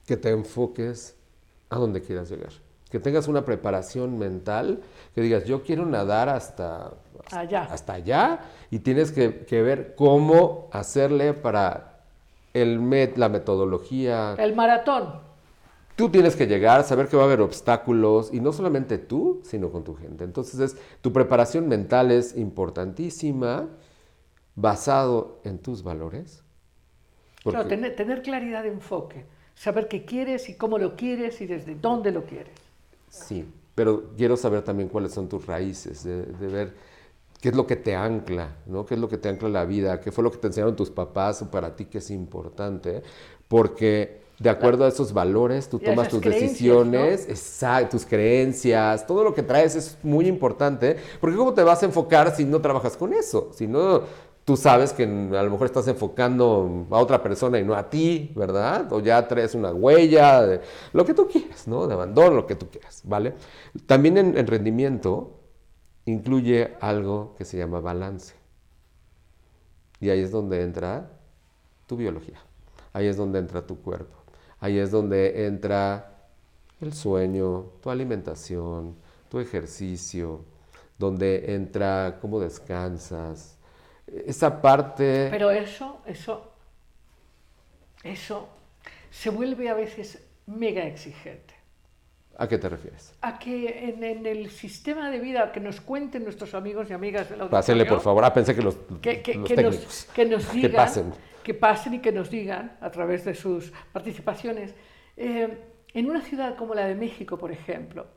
Que te enfoques a donde quieras llegar. Que tengas una preparación mental, que digas, yo quiero nadar hasta Allá. hasta allá y tienes que, que ver cómo hacerle para el met- la metodología, El maratón. Tú tienes que llegar, saber que va a haber obstáculos y no solamente tú, sino con tu gente. Entonces, es, tu preparación mental es importantísima, basado en tus valores. porque- Claro, tener, tener claridad de enfoque, saber qué quieres y cómo lo quieres y desde dónde lo quieres. Sí, pero quiero saber también cuáles son tus raíces, de, de ver qué es lo que te ancla, ¿no? ¿Qué es lo que te ancla la vida? ¿Qué fue lo que te enseñaron tus papás o para ti que es importante? Porque de acuerdo a esos valores tú tomas tus decisiones, exacto, tus creencias, todo lo que traes es muy importante, porque ¿cómo te vas a enfocar si no trabajas con eso? Si no, tú sabes que a lo mejor estás enfocando a otra persona y no a ti, ¿verdad? O ya traes una huella, de lo que tú quieras, ¿no? De abandono, lo que tú quieras, ¿vale? También en, en rendimiento incluye algo que se llama balance. Y ahí es donde entra tu biología, ahí es donde entra tu cuerpo, ahí es donde entra el sueño, tu alimentación, tu ejercicio, donde entra cómo descansas, esa parte... Pero eso, eso, eso se vuelve a veces mega exigente. ¿A qué te refieres? A que en, en el sistema de vida que nos cuenten nuestros amigos y amigas de la Pásenle, por favor. Ah, pensé que los, que, que- los que técnicos. nos, que nos Que digan, pasen. que pasen y que nos digan a través de sus participaciones. eh, en una ciudad como la de México, por ejemplo,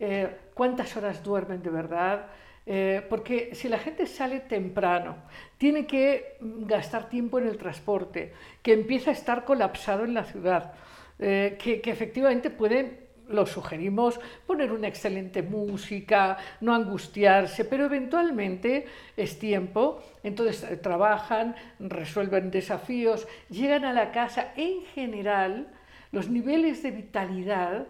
eh, ¿cuántas horas duermen de verdad? Eh, porque si la gente sale temprano, tiene que gastar tiempo en el transporte, que empieza a estar colapsado en la ciudad, eh, que, efectivamente pueden lo sugerimos, poner una excelente música, no angustiarse, pero eventualmente es tiempo, entonces eh, trabajan, resuelven desafíos, llegan a la casa, en general los niveles de vitalidad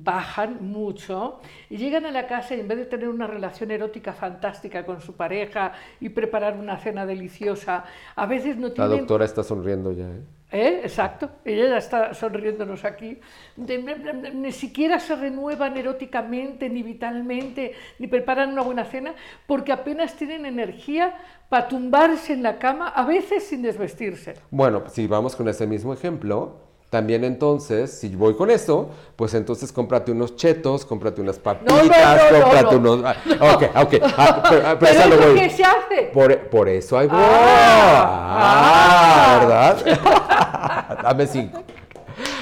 bajan mucho y llegan a la casa y en vez de tener una relación erótica fantástica con su pareja y preparar una cena deliciosa, a veces no La tienen... doctora está sonriendo ya, ¿eh? ¿Eh? Exacto, ella ya está sonriéndonos aquí. De- de- de- ni siquiera se renuevan eróticamente, ni vitalmente, ni preparan una buena cena, porque apenas tienen energía para tumbarse en la cama, a veces sin desvestirse. Bueno, si vamos con ese mismo ejemplo, también entonces, si voy con eso, pues entonces cómprate unos chetos, cómprate unas papitas, no, no, cómprate no. unos... ah, Ok, ok. ah, pero ah, pero Pero voy- se hace. Por, por eso voy. Ah, Ah, ¿verdad? [laughs] Dame cinco.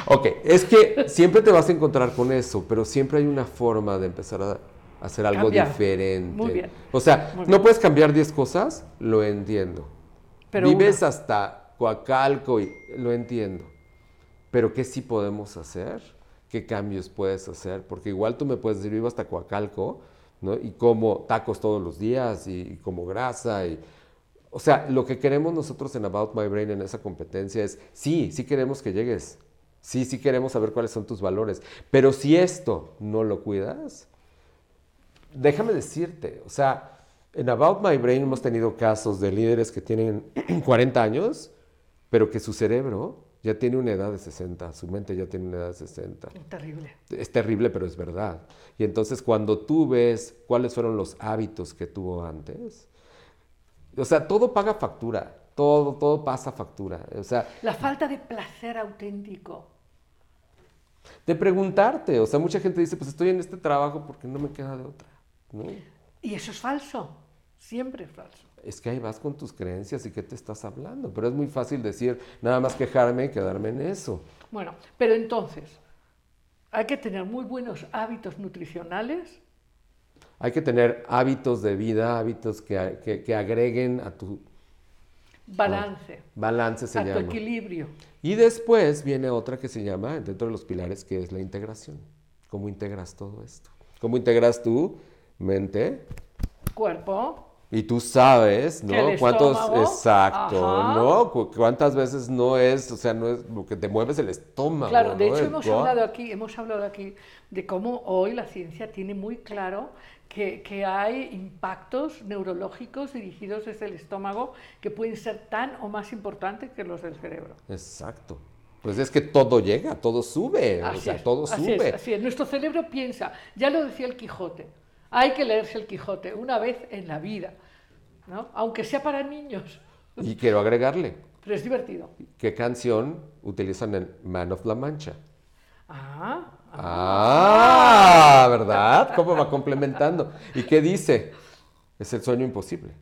Ok, es que siempre te vas a encontrar con eso, pero siempre hay una forma de empezar a hacer algo Cambiar. diferente. Muy bien. O sea, no puedes cambiar 10 cosas, lo entiendo. Pero Vives una. hasta Coacalco y lo entiendo. Pero ¿qué sí podemos hacer? ¿Qué cambios puedes hacer? Porque igual tú me puedes decir, vivo hasta Coacalco, ¿no? Y como tacos todos los días y, y como grasa y... O sea, lo que queremos nosotros en About My Brain en esa competencia es, sí, sí queremos que llegues. Sí, sí queremos saber cuáles son tus valores. Pero si esto no lo cuidas, déjame decirte, o sea, En About My Brain hemos tenido casos de líderes que tienen [clears throat] 40 años, pero que su cerebro ya tiene una edad de 60, su mente ya tiene una edad de 60. Terrible. Es terrible, pero es verdad. Y entonces cuando tú ves cuáles fueron los hábitos que tuvo antes, o sea, todo paga factura, todo, todo pasa factura. O sea, La falta de placer auténtico. de preguntarte, o sea, mucha gente dice, pues estoy en este trabajo porque no me queda de otra. ¿no? Y eso es falso. Siempre es falso. Es que ahí vas con tus creencias y qué te estás hablando, pero es muy fácil decir, nada más quejarme y quedarme en eso. Bueno, pero entonces, hay que tener muy buenos hábitos nutricionales. Hay que tener hábitos de vida, hábitos que, que- que agreguen a tu balance, balance, se a tu equilibrio. Y después viene otra que se llama, dentro de los pilares, que es la integración. ¿Cómo integras todo esto? ¿Cómo integras tu mente? Cuerpo, Y tú sabes, ¿no? el ¿Cuántos, exacto, ajá. ¿no? Cu- ¿Cuántas veces no es, o sea, no es lo que te mueve es el estómago, Claro, de ¿no? hecho El hemos hablado aquí, hemos hablado aquí de cómo hoy la ciencia tiene muy claro que, que hay impactos neurológicos dirigidos desde el estómago que pueden ser tan o más importantes que los del cerebro. Exacto. Pues es que todo llega, todo sube, o Así sea, es, todo así sube. es, así es. Nuestro cerebro piensa, ya lo decía el Quijote, hay que leerse el Quijote una vez en la vida, ¿no? aunque sea para niños, Y quiero agregarle, pero es divertido. ¿qué canción utilizan en Man of La Mancha? Ah, Ah, ¿verdad? ¿Cómo va complementando? ¿Y qué dice? Es el sueño imposible.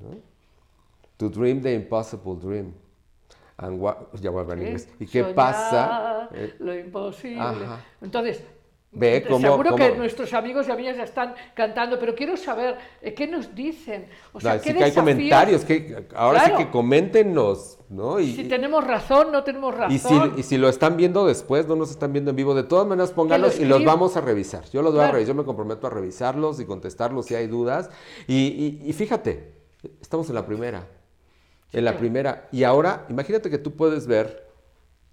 ¿no? To dream the impossible dream. And what, ya voy a hablar en inglés. ¿Y qué Soñar pasa? Lo imposible. Ajá. Entonces, Ve cómo- seguro que nuestros amigos y amigas ya están cantando, pero quiero saber eh, qué nos dicen. O sea, no, qué sí que hay comentarios, que ahora Claro. sí que coméntenos, ¿no? Y, Si tenemos razón, no tenemos razón. y si, y si lo están viendo después, no nos están viendo en vivo, de todas maneras pónganlos y los vamos a revisar. Yo los voy a revisar, yo me comprometo a revisarlos y contestarlos si hay dudas. Y, fíjate, estamos en la primera. En la claro. primera. Y ahora, imagínate que tú puedes ver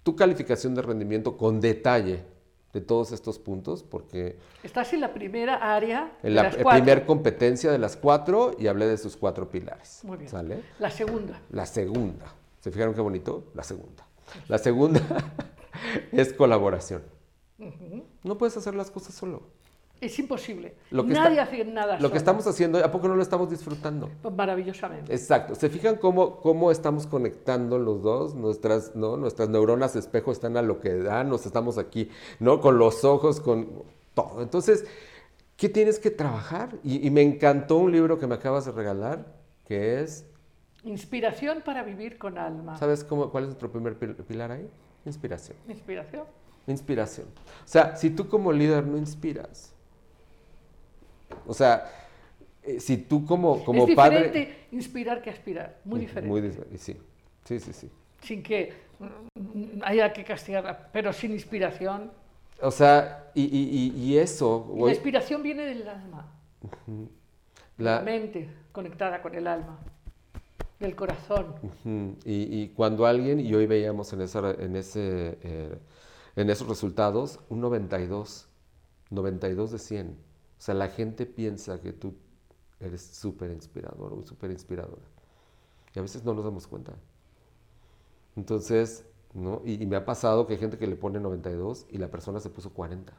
tu calificación de rendimiento con detalle de todos estos puntos, porque Estás en la primera área de en la las eh, cuatro. primer competencia de las cuatro y hablé de sus cuatro pilares. Muy bien. ¿Sale? La segunda. La segunda. ¿Se fijaron qué bonito? La segunda. La segunda [laughs] es colaboración. No puedes hacer las cosas solo. Es imposible. Lo que Nadie está- hace nada Lo solo. que estamos haciendo, ¿a poco no lo estamos disfrutando? Maravillosamente. Exacto. ¿Se fijan cómo, cómo estamos conectando los dos? Nuestras, ¿no? Nuestras neuronas espejo están a lo que dan, nos estamos aquí, ¿no? Con los ojos, con todo. Entonces, ¿qué tienes que trabajar? Y, y me encantó un libro que me acabas de regalar, que es, Inspiración para vivir con alma. ¿sabes cómo, cuál es nuestro primer pil- pilar ahí? Inspiración. Inspiración. Inspiración. O sea, si tú como líder no inspiras, o sea, eh, si tú como, como es padre... diferente inspirar que aspirar. Muy diferente. Muy diferente, sí. Sí, sí, sí. sin que mm, haya que castigarla, pero sin inspiración. O sea, y, y- y- y eso, Y la inspiración viene del alma, la la- mente conectada con el alma, del corazón. Y cuando alguien, y hoy veíamos en, esa, en, ese, eh, en esos resultados, un 92, 92 de 100. O sea, la gente piensa que tú eres súper inspirador o súper inspiradora. Y a veces no nos damos cuenta. Entonces, ¿no? Y, y me ha pasado que hay gente que le pone 92 y la persona se puso 40.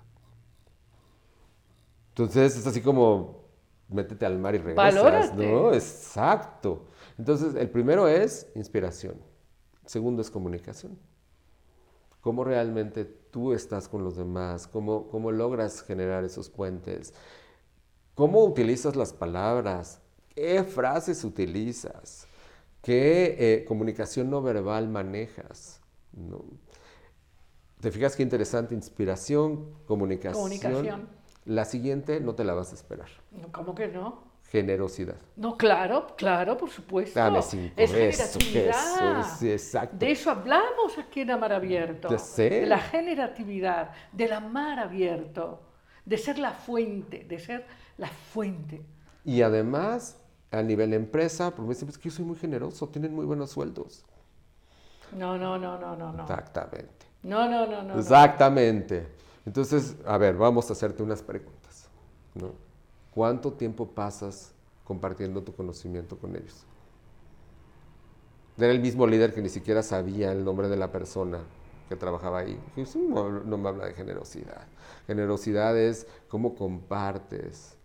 Entonces es así como, métete al mar y regresas, Valórate. ¿no? Exacto. Entonces, el primero es inspiración. El segundo es comunicación. Cómo realmente tú estás con los demás, cómo, cómo logras generar esos puentes, cómo utilizas las palabras, qué frases utilizas, qué eh, comunicación no verbal manejas. ¿no? ¿Te fijas qué interesante? Inspiración, comunicación. Comunicación. La siguiente no te la vas a esperar. ¿Cómo que no? Generosidad. No, claro, claro, por supuesto. Dame cinco es eso, generatividad. eso, sí, exacto. De eso hablamos aquí en Amar Abierto. De la generatividad, del amar abierto, de ser la fuente, de ser la fuente. Y además, a nivel empresa, porque me dicen, "Es que yo soy muy generoso, tienen muy buenos sueldos. No, no, no, no, no, no. Exactamente. No, no, no, no. no. Exactamente. Entonces, a ver, vamos a hacerte unas preguntas. ¿no? ¿Cuánto tiempo pasas compartiendo tu conocimiento con ellos. Era el mismo líder que ni siquiera sabía el nombre de la persona que trabajaba ahí. No, no me habla de generosidad. Generosidad es cómo compartes.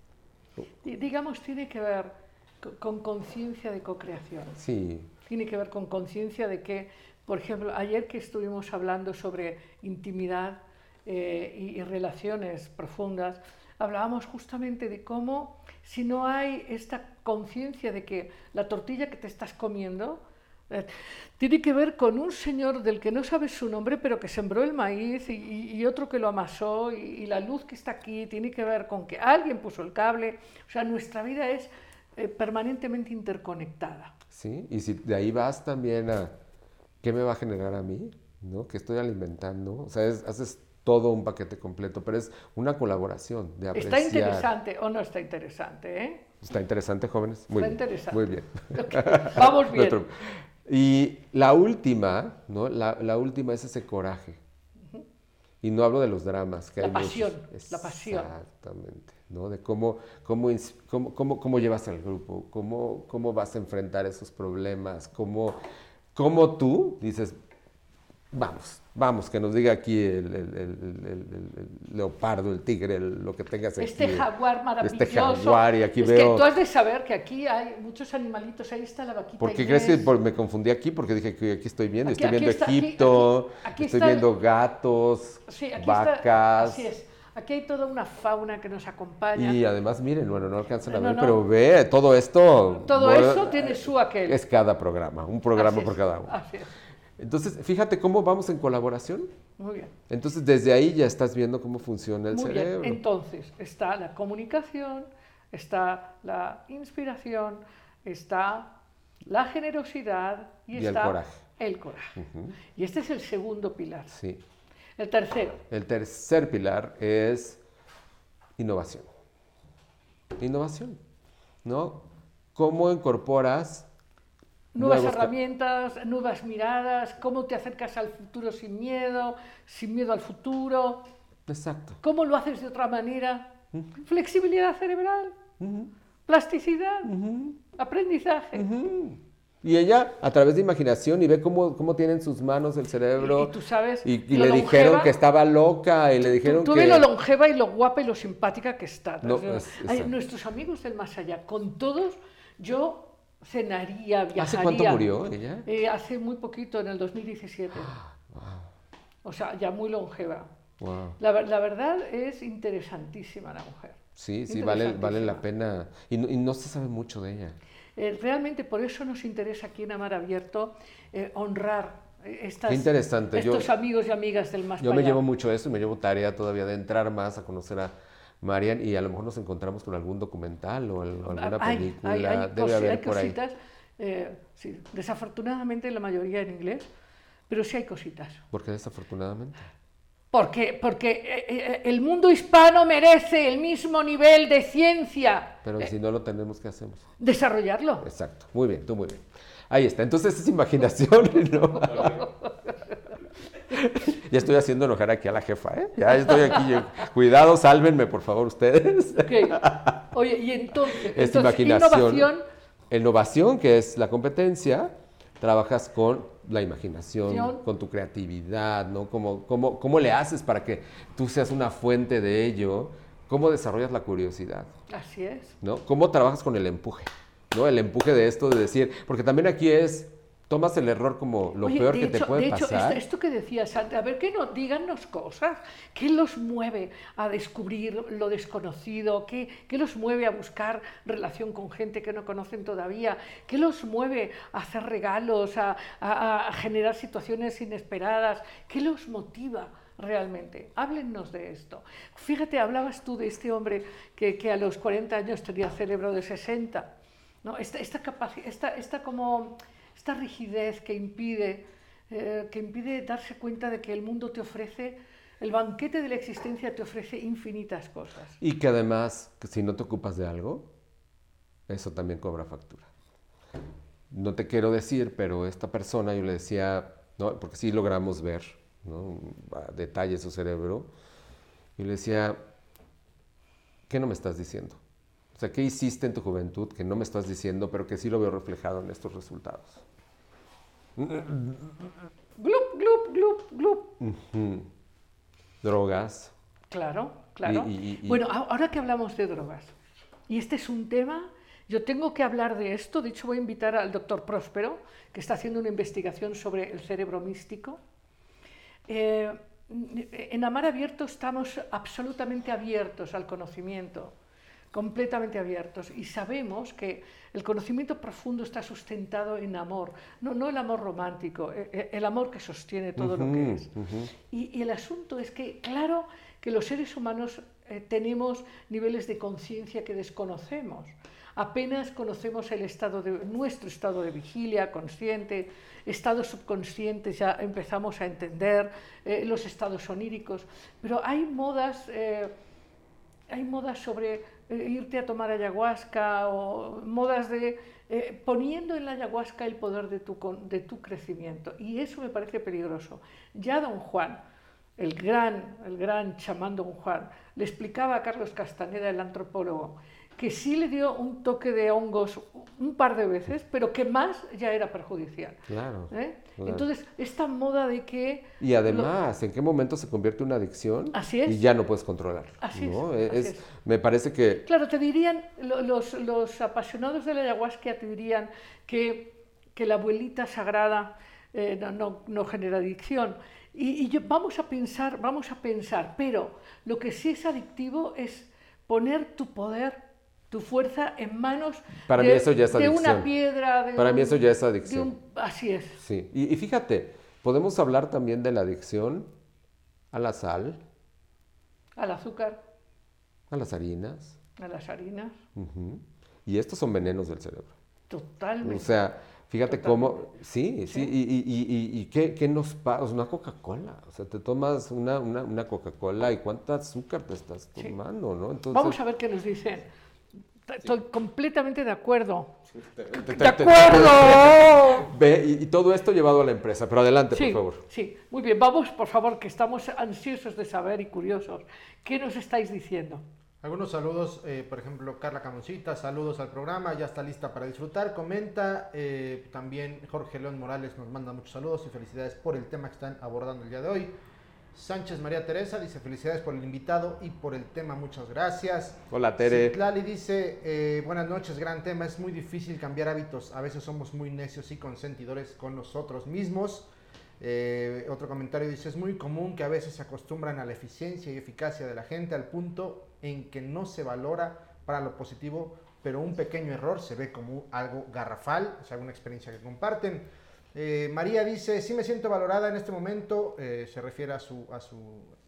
Di- Digamos, tiene que ver co- con conciencia de co-creación. Sí, Tiene que ver con conciencia de que, por ejemplo, ayer que estuvimos hablando sobre intimidad eh, y, y relaciones profundas, hablábamos justamente de cómo si no hay esta conciencia de que la tortilla que te estás comiendo eh, tiene que ver con un señor del que no sabes su nombre, pero que sembró el maíz y, y- otro que lo amasó, y, y la luz que está aquí tiene que ver con que alguien puso el cable. O sea, nuestra vida es eh, permanentemente interconectada. ¿sí? Y si de ahí vas también a qué me va a generar a mí, ¿no? ¿Qué estoy alimentando? O sea, es- haces todo un paquete completo, pero es una colaboración de apreciar. Está interesante o no está interesante, ¿eh? Está interesante, jóvenes. Muy Está bien. interesante. Muy bien. Vamos [laughs] bien. Nuestro- Y la última, ¿no? La, la última es ese coraje. Y no hablo de los dramas. Que La hay muchos. pasión, la pasión. Exactamente. ¿no? De cómo, cómo, cómo, cómo, cómo llevas al grupo, cómo, cómo vas a enfrentar esos problemas, cómo, cómo tú dices, vamos, vamos, que nos diga aquí el, el- el- el- leopardo, el tigre, el- lo que tengas aquí. Este jaguar maravilloso. Este jaguar, y aquí es veo... que tú has de saber que aquí hay muchos animalitos. Ahí está la vaquita. ¿Por qué Inés. crees que por- me confundí aquí? Porque dije que aquí estoy viendo, Aquí- estoy viendo está, Egipto, aquí- estoy viendo gatos, Sí, aquí vacas. está. Así es. Aquí hay toda una fauna que nos acompaña. Y además, miren, bueno, no alcanzan a No, ver, no. pero ve, todo esto... Todo bueno, eso tiene su aquel. Es cada programa, un programa Así por es, cada uno. Así es. Entonces, fíjate cómo vamos en colaboración. Muy bien. Entonces, desde ahí ya estás viendo cómo funciona el Muy cerebro. bien. Entonces, está la comunicación, está la inspiración, está la generosidad y, Y el está coraje. el coraje. Y este es el segundo pilar. Sí. El tercero, El tercer pilar es innovación. Innovación, ¿no? ¿Cómo incorporas nuevas herramientas, nuevas miradas, cómo te acercas al futuro sin miedo, sin miedo al futuro, Exacto. cómo lo haces de otra manera, flexibilidad cerebral, plasticidad, aprendizaje. Y ella, a través de imaginación, y ve cómo, cómo tienen sus manos el cerebro. Y- y tú sabes Y, y le dijeron longeva- que estaba loca, y le dijeron Tú, tú que... ves lo longeva y lo guapa y lo simpática que está. No, es- exacto. nuestros amigos del más allá, con todos yo cenaría, viajaría. ¿Hace cuánto murió ella? Eh, hace muy poquito, en el 2017. [gasps] O sea, ya muy longeva. Wow. La, la verdad es interesantísima la mujer. Sí, sí, vale, vale la pena. Y no, y no se sabe mucho de ella. Eh, realmente por eso nos interesa aquí en Amar Abierto eh, honrar eh, estas, interesante, yo- estos amigos y amigas del más Yo me llevo mucho eso y me llevo tarea todavía de entrar más a conocer a Marian y a lo mejor nos encontramos con algún documental o, al- o alguna Hay- película. hay- hay Debe haber hay por ahí. cositas, eh, sí, desafortunadamente la mayoría en inglés, pero sí hay cositas. Porque desafortunadamente. Porque, porque eh, eh, el mundo hispano merece el mismo nivel de ciencia. Pero si no lo tenemos, ¿qué hacemos? Desarrollarlo. Exacto. Muy bien, tú muy bien. Ahí está. Entonces es imaginación, [laughs] ¿no? Ya estoy haciendo enojar aquí a la jefa, ¿eh? Ya estoy aquí. Cuidado, sálvenme, por favor, ustedes. Ok. Oye, y entonces, Es entonces, imaginación. innovación, Innovación, que es la competencia, trabajas con la imaginación, con tu creatividad, ¿no? ¿Cómo, cómo, ¿Cómo le haces para que tú seas una fuente de ello? ¿Cómo desarrollas la curiosidad? así es. ¿no? ¿Cómo trabajas con el empuje? ¿no? El empuje de esto, de decir, porque también aquí es, tomas el error como lo Oye, peor que hecho- te puede de hecho, pasar. Esto, esto que decías antes, a ver, que nos díganos cosas, ¿qué los mueve a descubrir lo desconocido? ¿Qué, qué los mueve a buscar relación con gente que no conocen todavía? ¿Qué los mueve a hacer regalos, a, a- a generar situaciones inesperadas? ¿Qué los motiva? Realmente, háblennos de esto. Fíjate, hablabas tú de este hombre que, que a los 40 años tenía cerebro de 60. ¿no? Esta, esta, esta, esta como esta rigidez que impide, eh, que impide darse cuenta de que el mundo te ofrece, el banquete de la existencia te ofrece infinitas cosas. Y que además, si no te ocupas de algo, eso también cobra factura. No te quiero decir, pero esta persona, yo le decía, ¿no? porque sí logramos ver ¿no? detalle su cerebro, y le decía, ¿qué no me estás diciendo? O sea, ¿qué hiciste en tu juventud que no me estás diciendo, pero que sí lo veo reflejado en estos resultados? Glup, glup, glup, glup. Drogas. Claro, claro. Y- y- y- Bueno, ahora que hablamos de drogas, y este es un tema, yo tengo que hablar de esto, de hecho voy a invitar al doctor Próspero, que está haciendo una investigación sobre el cerebro místico. Eh, en Amar Abierto estamos absolutamente abiertos al conocimiento, completamente abiertos, y sabemos que el conocimiento profundo está sustentado en amor, no, no el amor romántico, eh, eh, el amor que sostiene todo lo que es. Y, y el asunto es que, claro, que los seres humanos eh, tenemos niveles de conciencia que desconocemos. Apenas conocemos el estado de, nuestro estado de vigilia, consciente, estados subconscientes, ya empezamos a entender eh, los estados oníricos, pero hay modas, eh, hay modas sobre irte a tomar ayahuasca o modas de eh, poniendo en la ayahuasca el poder de tu, de tu crecimiento. Y eso me parece peligroso. Ya don Juan, el gran, el gran chamán don Juan, le explicaba a Carlos Castaneda, el antropólogo, que sí le dio un toque de hongos un par de veces, pero que más ya era perjudicial. Claro. ¿eh? claro. Entonces, esta moda de que... Y además, ¿en qué momento se convierte en una adicción? Así es. Y ya no puedes controlarlo. Así es, ¿no? así Es- es. Me parece que Claro, te dirían, lo- los, los apasionados de la ayahuasca te dirían que, que la abuelita sagrada eh, no, no- no genera adicción. Y, y yo- vamos a pensar, vamos a pensar, pero lo que sí es adictivo es poner tu poder, tu fuerza en manos Para de, mí eso ya es de adicción. una piedra. De Para mí un- eso ya es adicción. un- así es. Sí, y, y fíjate, podemos hablar también de la adicción a la sal, Al azúcar, a las harinas, a las harinas, ujú, y estos son venenos del cerebro. totalmente. O sea, fíjate cómo, sí, sí, Sí. y, y, y, y, qué, qué nos pasa, una Coca-Cola, o sea, te tomas una, una, una Coca-Cola y cuánta azúcar te estás Sí. tomando, ¿no? Entonces, Vamos a ver qué nos dicen. Estoy completamente de acuerdo. te- te- ¡De te- te- acuerdo! Ve, y, y todo esto llevado a la empresa, pero adelante, Sí, por favor. sí, muy bien. Vamos, por favor, que estamos ansiosos de saber y curiosos. ¿Qué nos estáis diciendo? Algunos saludos, eh, por ejemplo, Carla Camoncita, saludos al programa, ya está lista para disfrutar. Comenta eh, también Jorge León Morales, nos manda muchos saludos y felicidades por el tema que están abordando el día de hoy. Sánchez María Teresa dice felicidades por el invitado y por el tema, muchas gracias. Hola, Tere. Citlali dice, eh, buenas noches, gran tema, es muy difícil cambiar hábitos, a veces somos muy necios y consentidores con nosotros mismos. Eh, otro comentario dice, es muy común que a veces se acostumbran a la eficiencia y eficacia de la gente al punto en que no se valora para lo positivo, pero un pequeño error se ve como algo garrafal, es alguna experiencia que comparten. Eh, María dice, sí me siento valorada en este momento, eh, se refiere a su,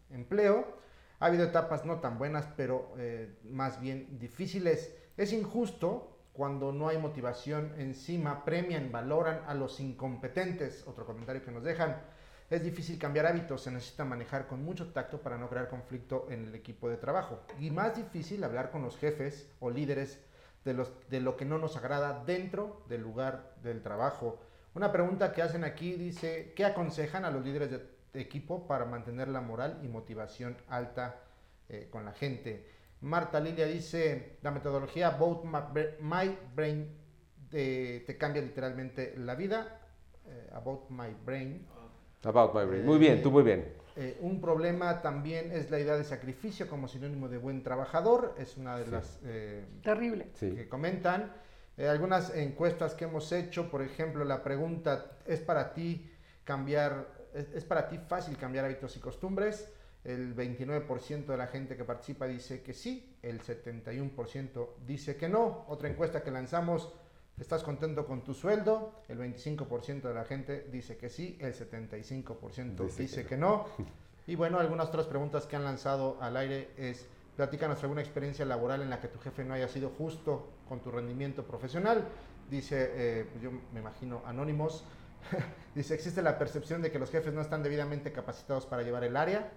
empleo. Ha habido etapas no tan buenas, pero eh, más bien difíciles. Es injusto cuando no hay motivación encima, premian, valoran a los incompetentes. Otro comentario que nos dejan. Es difícil cambiar hábitos, se necesita manejar con mucho tacto para no crear conflicto en el equipo de trabajo. Y más difícil hablar con los jefes o líderes de lo que no nos agrada dentro del lugar del trabajo. Una pregunta que hacen aquí dice, ¿qué aconsejan a los líderes de equipo para mantener la moral y motivación alta eh, con la gente? Marta Lilia dice, la metodología About My, Bra- My Brain eh, te cambia literalmente la vida. Eh, about My Brain. About my brain. Muy bien, tú muy bien. Eh, un problema también es la idea de sacrificio como sinónimo de buen trabajador. Es una de Sí. las eh, Terrible. Sí. que comentan. Eh, algunas encuestas que hemos hecho, por ejemplo, la pregunta, ¿es para ti cambiar, es, es para ti fácil cambiar hábitos y costumbres? El 29% de la gente que participa dice que sí, el 71% dice que no. Otra encuesta que lanzamos, ¿estás contento con tu sueldo? El 25% de la gente dice que sí, el 75% Dice dice, que que no. Y bueno, algunas otras preguntas que han lanzado al aire es, platícanos alguna experiencia laboral en la que tu jefe no haya sido justo con tu rendimiento profesional. Dice, eh, yo me imagino, Anónimos, [laughs] dice, existe la percepción de que los jefes no están debidamente capacitados para llevar el área.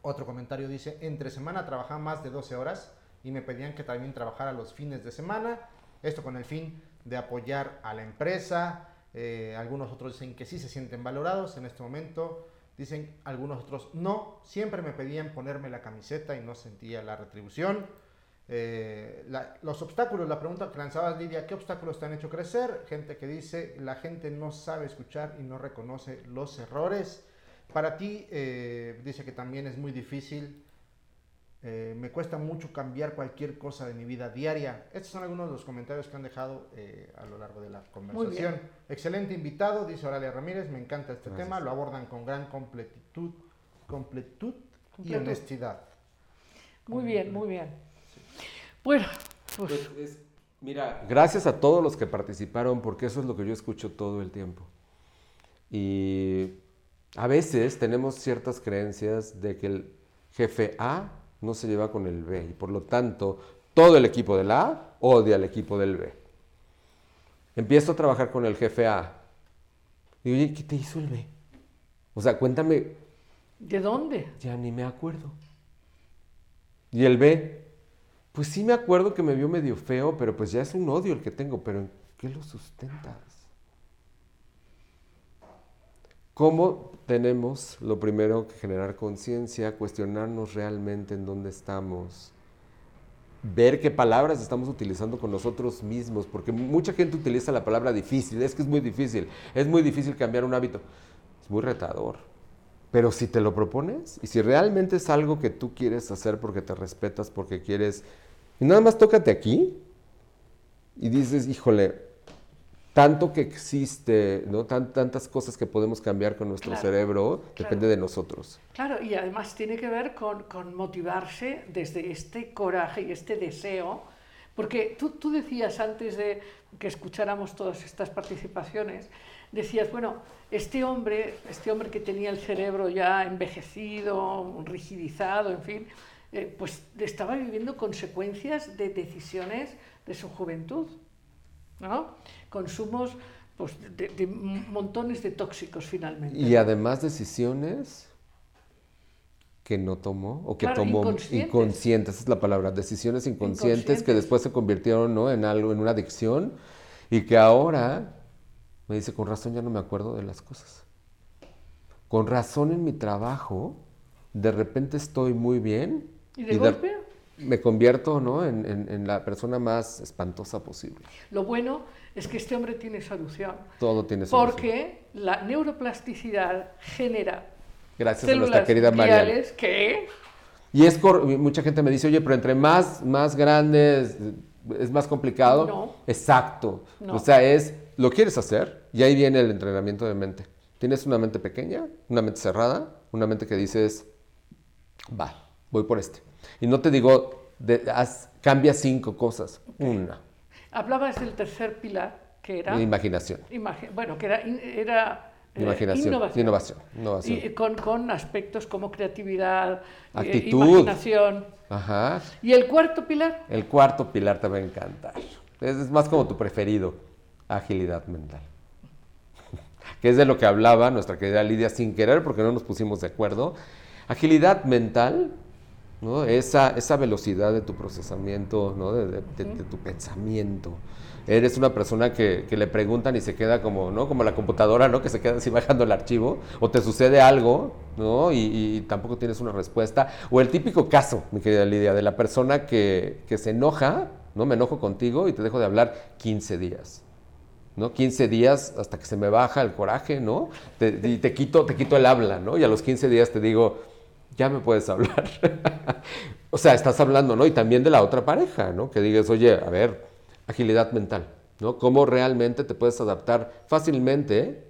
Otro comentario dice, entre semana trabajaba más de 12 horas y me pedían que también trabajara los fines de semana. Esto con el fin de apoyar a la empresa. Eh, algunos otros dicen que sí se sienten valorados en este momento. Dicen algunos otros no. Siempre me pedían ponerme la camiseta y no sentía la retribución. Eh, la- los obstáculos, la pregunta que lanzabas Lidia, ¿qué obstáculos te han hecho crecer? Gente que dice, la gente no sabe escuchar y no reconoce los errores. Para ti, eh, dice que también es muy difícil, eh, me cuesta mucho cambiar cualquier cosa de mi vida diaria. Estos son algunos de los comentarios que han dejado eh, a lo largo de la conversación. Excelente invitado, dice Oralia Ramírez, me encanta este Gracias. tema, lo abordan con gran completitud, completud y honestidad. Muy bien, muy bien. Bueno, pues Pues es- mira, gracias a todos los que participaron, porque eso es lo que yo escucho todo el tiempo. Y a veces tenemos ciertas creencias de que el jefe A no se lleva con el B, y por lo tanto, todo el equipo del A odia al equipo del B. Empiezo a trabajar con el jefe A. Y oye, ¿qué te hizo el B? O sea, cuéntame, ¿de dónde? ya ni me acuerdo. Y el B, pues sí me acuerdo que me vio medio feo, pero pues ya es un odio el que tengo, pero ¿en qué lo sustentas? ¿Cómo tenemos lo primero que generar conciencia, cuestionarnos realmente en dónde estamos? Ver qué palabras estamos utilizando con nosotros mismos, porque mucha gente utiliza la palabra difícil, es que es muy difícil, es muy difícil cambiar un hábito, es muy retador. Pero si te lo propones y si realmente es algo que tú quieres hacer porque te respetas, porque quieres, y nada más tócate aquí y dices, híjole, tanto que existe, ¿no? Tan- tantas cosas que podemos cambiar con nuestro Claro, cerebro, claro. depende de nosotros. Claro, y además tiene que ver con, con motivarse desde este coraje y este deseo, porque tú, tú decías antes de que escucháramos todas estas participaciones, decías, bueno, este hombre, este hombre que tenía el cerebro ya envejecido, rigidizado, en fin, eh, pues estaba viviendo consecuencias de decisiones de su juventud, ¿no? Consumos pues, de, de montones de tóxicos finalmente. Y además decisiones que no tomó o que Claro, tomó inconscientes. inconscientes, esa es la palabra, decisiones inconscientes, que Inconscientes. después se convirtieron ¿no? en algo, en una adicción y que ahora me dice, con razón ya no me acuerdo de las cosas. Con razón en mi trabajo, de repente estoy muy bien ¿Y de golpe? me convierto ¿no? en, en- en la persona más espantosa posible. Lo bueno es que este hombre tiene solución, Todo tiene solución. porque la neuroplasticidad genera Gracias a células nuestra querida gliales que Y es cor- mucha gente me dice, oye, pero entre más, más grandes es más complicado. No. Exacto. No. O sea, es, lo quieres hacer y ahí viene el entrenamiento de mente. Tienes una mente pequeña, una mente cerrada, una mente que dices, va, voy por este. Y no te digo, de- haz- cambia cinco cosas. Una, hablabas del tercer pilar, que era imaginación. imagi- bueno, que era, eh, Imaginación, innovación. innovación, innovación. Y con, con aspectos como creatividad, eh, Actitud. imaginación. Ajá. Y el cuarto pilar, El cuarto pilar te va a encantar. Es, es más como tu preferido, agilidad mental. Que es de lo que hablaba nuestra querida Lidia sin querer porque no nos pusimos de acuerdo. Agilidad mental, ¿no? esa, esa velocidad de tu procesamiento, ¿no? de, de- de- de tu pensamiento. Eres una persona que, que le preguntan y se queda como, ¿no? Como la computadora, ¿no? Que se queda así [laughs] bajando el archivo. O te sucede algo, ¿no? Y, y tampoco tienes una respuesta. O el típico caso, mi querida Lidia, de la persona que, que se enoja, ¿no? Me enojo contigo y te dejo de hablar 15 días. ¿No? 15 días hasta que se me baja el coraje, ¿no? Te, te quito, te quito el habla, ¿no? Y a los 15 días te digo, ya me puedes hablar. [laughs] o sea, estás hablando, ¿no? Y también de la otra pareja, ¿no? Que digas, oye, a ver, agilidad mental, ¿no? Cómo realmente te puedes adaptar fácilmente,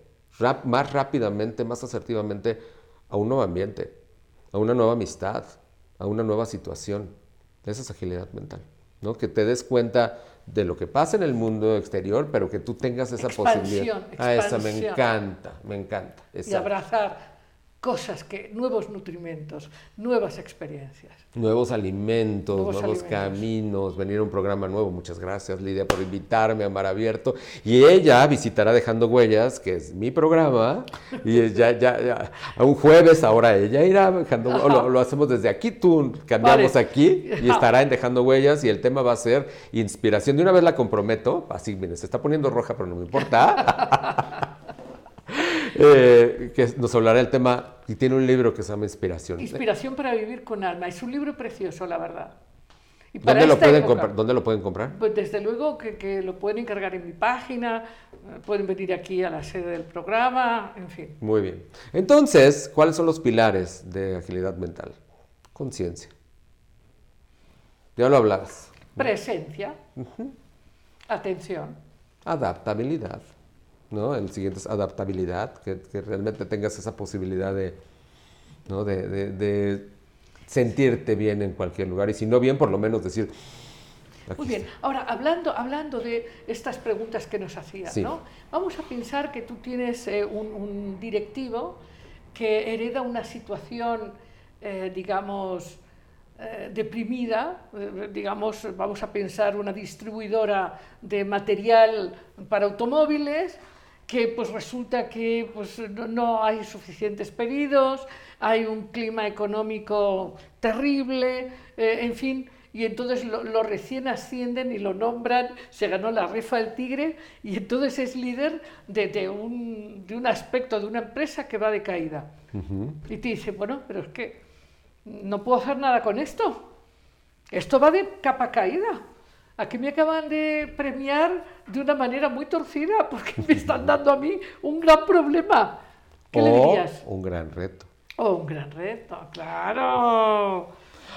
más rápidamente, más asertivamente a un nuevo ambiente, a una nueva amistad, a una nueva situación. Esa es agilidad mental, ¿no? Que te des cuenta de lo que pasa en el mundo exterior, pero que tú tengas esa Expansión, posibilidad. Ah, esa me encanta, me encanta. y esa. abrazar cosas que, nuevos nutrimentos, nuevas experiencias. Nuevos alimentos, Nuevos nuevos, alimentos. caminos, venir a un programa nuevo. Muchas gracias, Lidia, por invitarme a Mar Abierto. Y ella visitará Dejando Huellas, que es mi programa. Y ya, ya, ya, a un jueves ahora ella irá Dejando lo, lo hacemos desde aquí, tú cambiamos Vale. aquí y [laughs] estará en Dejando Huellas. Y el tema va a ser inspiración. De una vez la comprometo, así, miren, se está poniendo roja, pero no me importa. [laughs] Eh, que nos hablará el tema y tiene un libro que se llama Inspiración. Inspiración para vivir con alma. Es un libro precioso, la verdad. Y ¿Dónde lo, pueden época, comprar? ¿Dónde lo pueden comprar? Pues desde luego que, que lo pueden encargar en mi página, pueden venir aquí a la sede del programa, en fin. Muy bien. Entonces, ¿cuáles son los pilares de agilidad mental? Conciencia. Ya lo hablabas. Presencia, atención, Adaptabilidad. ¿No? El siguiente es adaptabilidad, que, que realmente tengas esa posibilidad de, ¿no? de, de- de sentirte bien en cualquier lugar. Y si no bien, por lo menos decir... Muy "Aquí bien, ahora hablando, hablando de estas preguntas que nos hacías, Sí. ¿no? Vamos a pensar que tú tienes eh, un, un directivo que hereda una situación, eh, digamos, eh, deprimida, eh, digamos, vamos a pensar una distribuidora de material para automóviles, que pues resulta que pues, no, no hay suficientes pedidos, hay un clima económico terrible, eh, en fin, y entonces lo, lo recién ascienden y lo nombran, se ganó la rifa del tigre y entonces es líder de, de un, de un aspecto de una empresa que va de caída. Y te dice, bueno, pero es que no puedo hacer nada con esto. Esto va de capa caída. Aquí me acaban de premiar de una manera muy torcida porque me están dando a mí un gran problema. ¿Qué le o dirías? un gran reto. Oh, un gran reto, claro.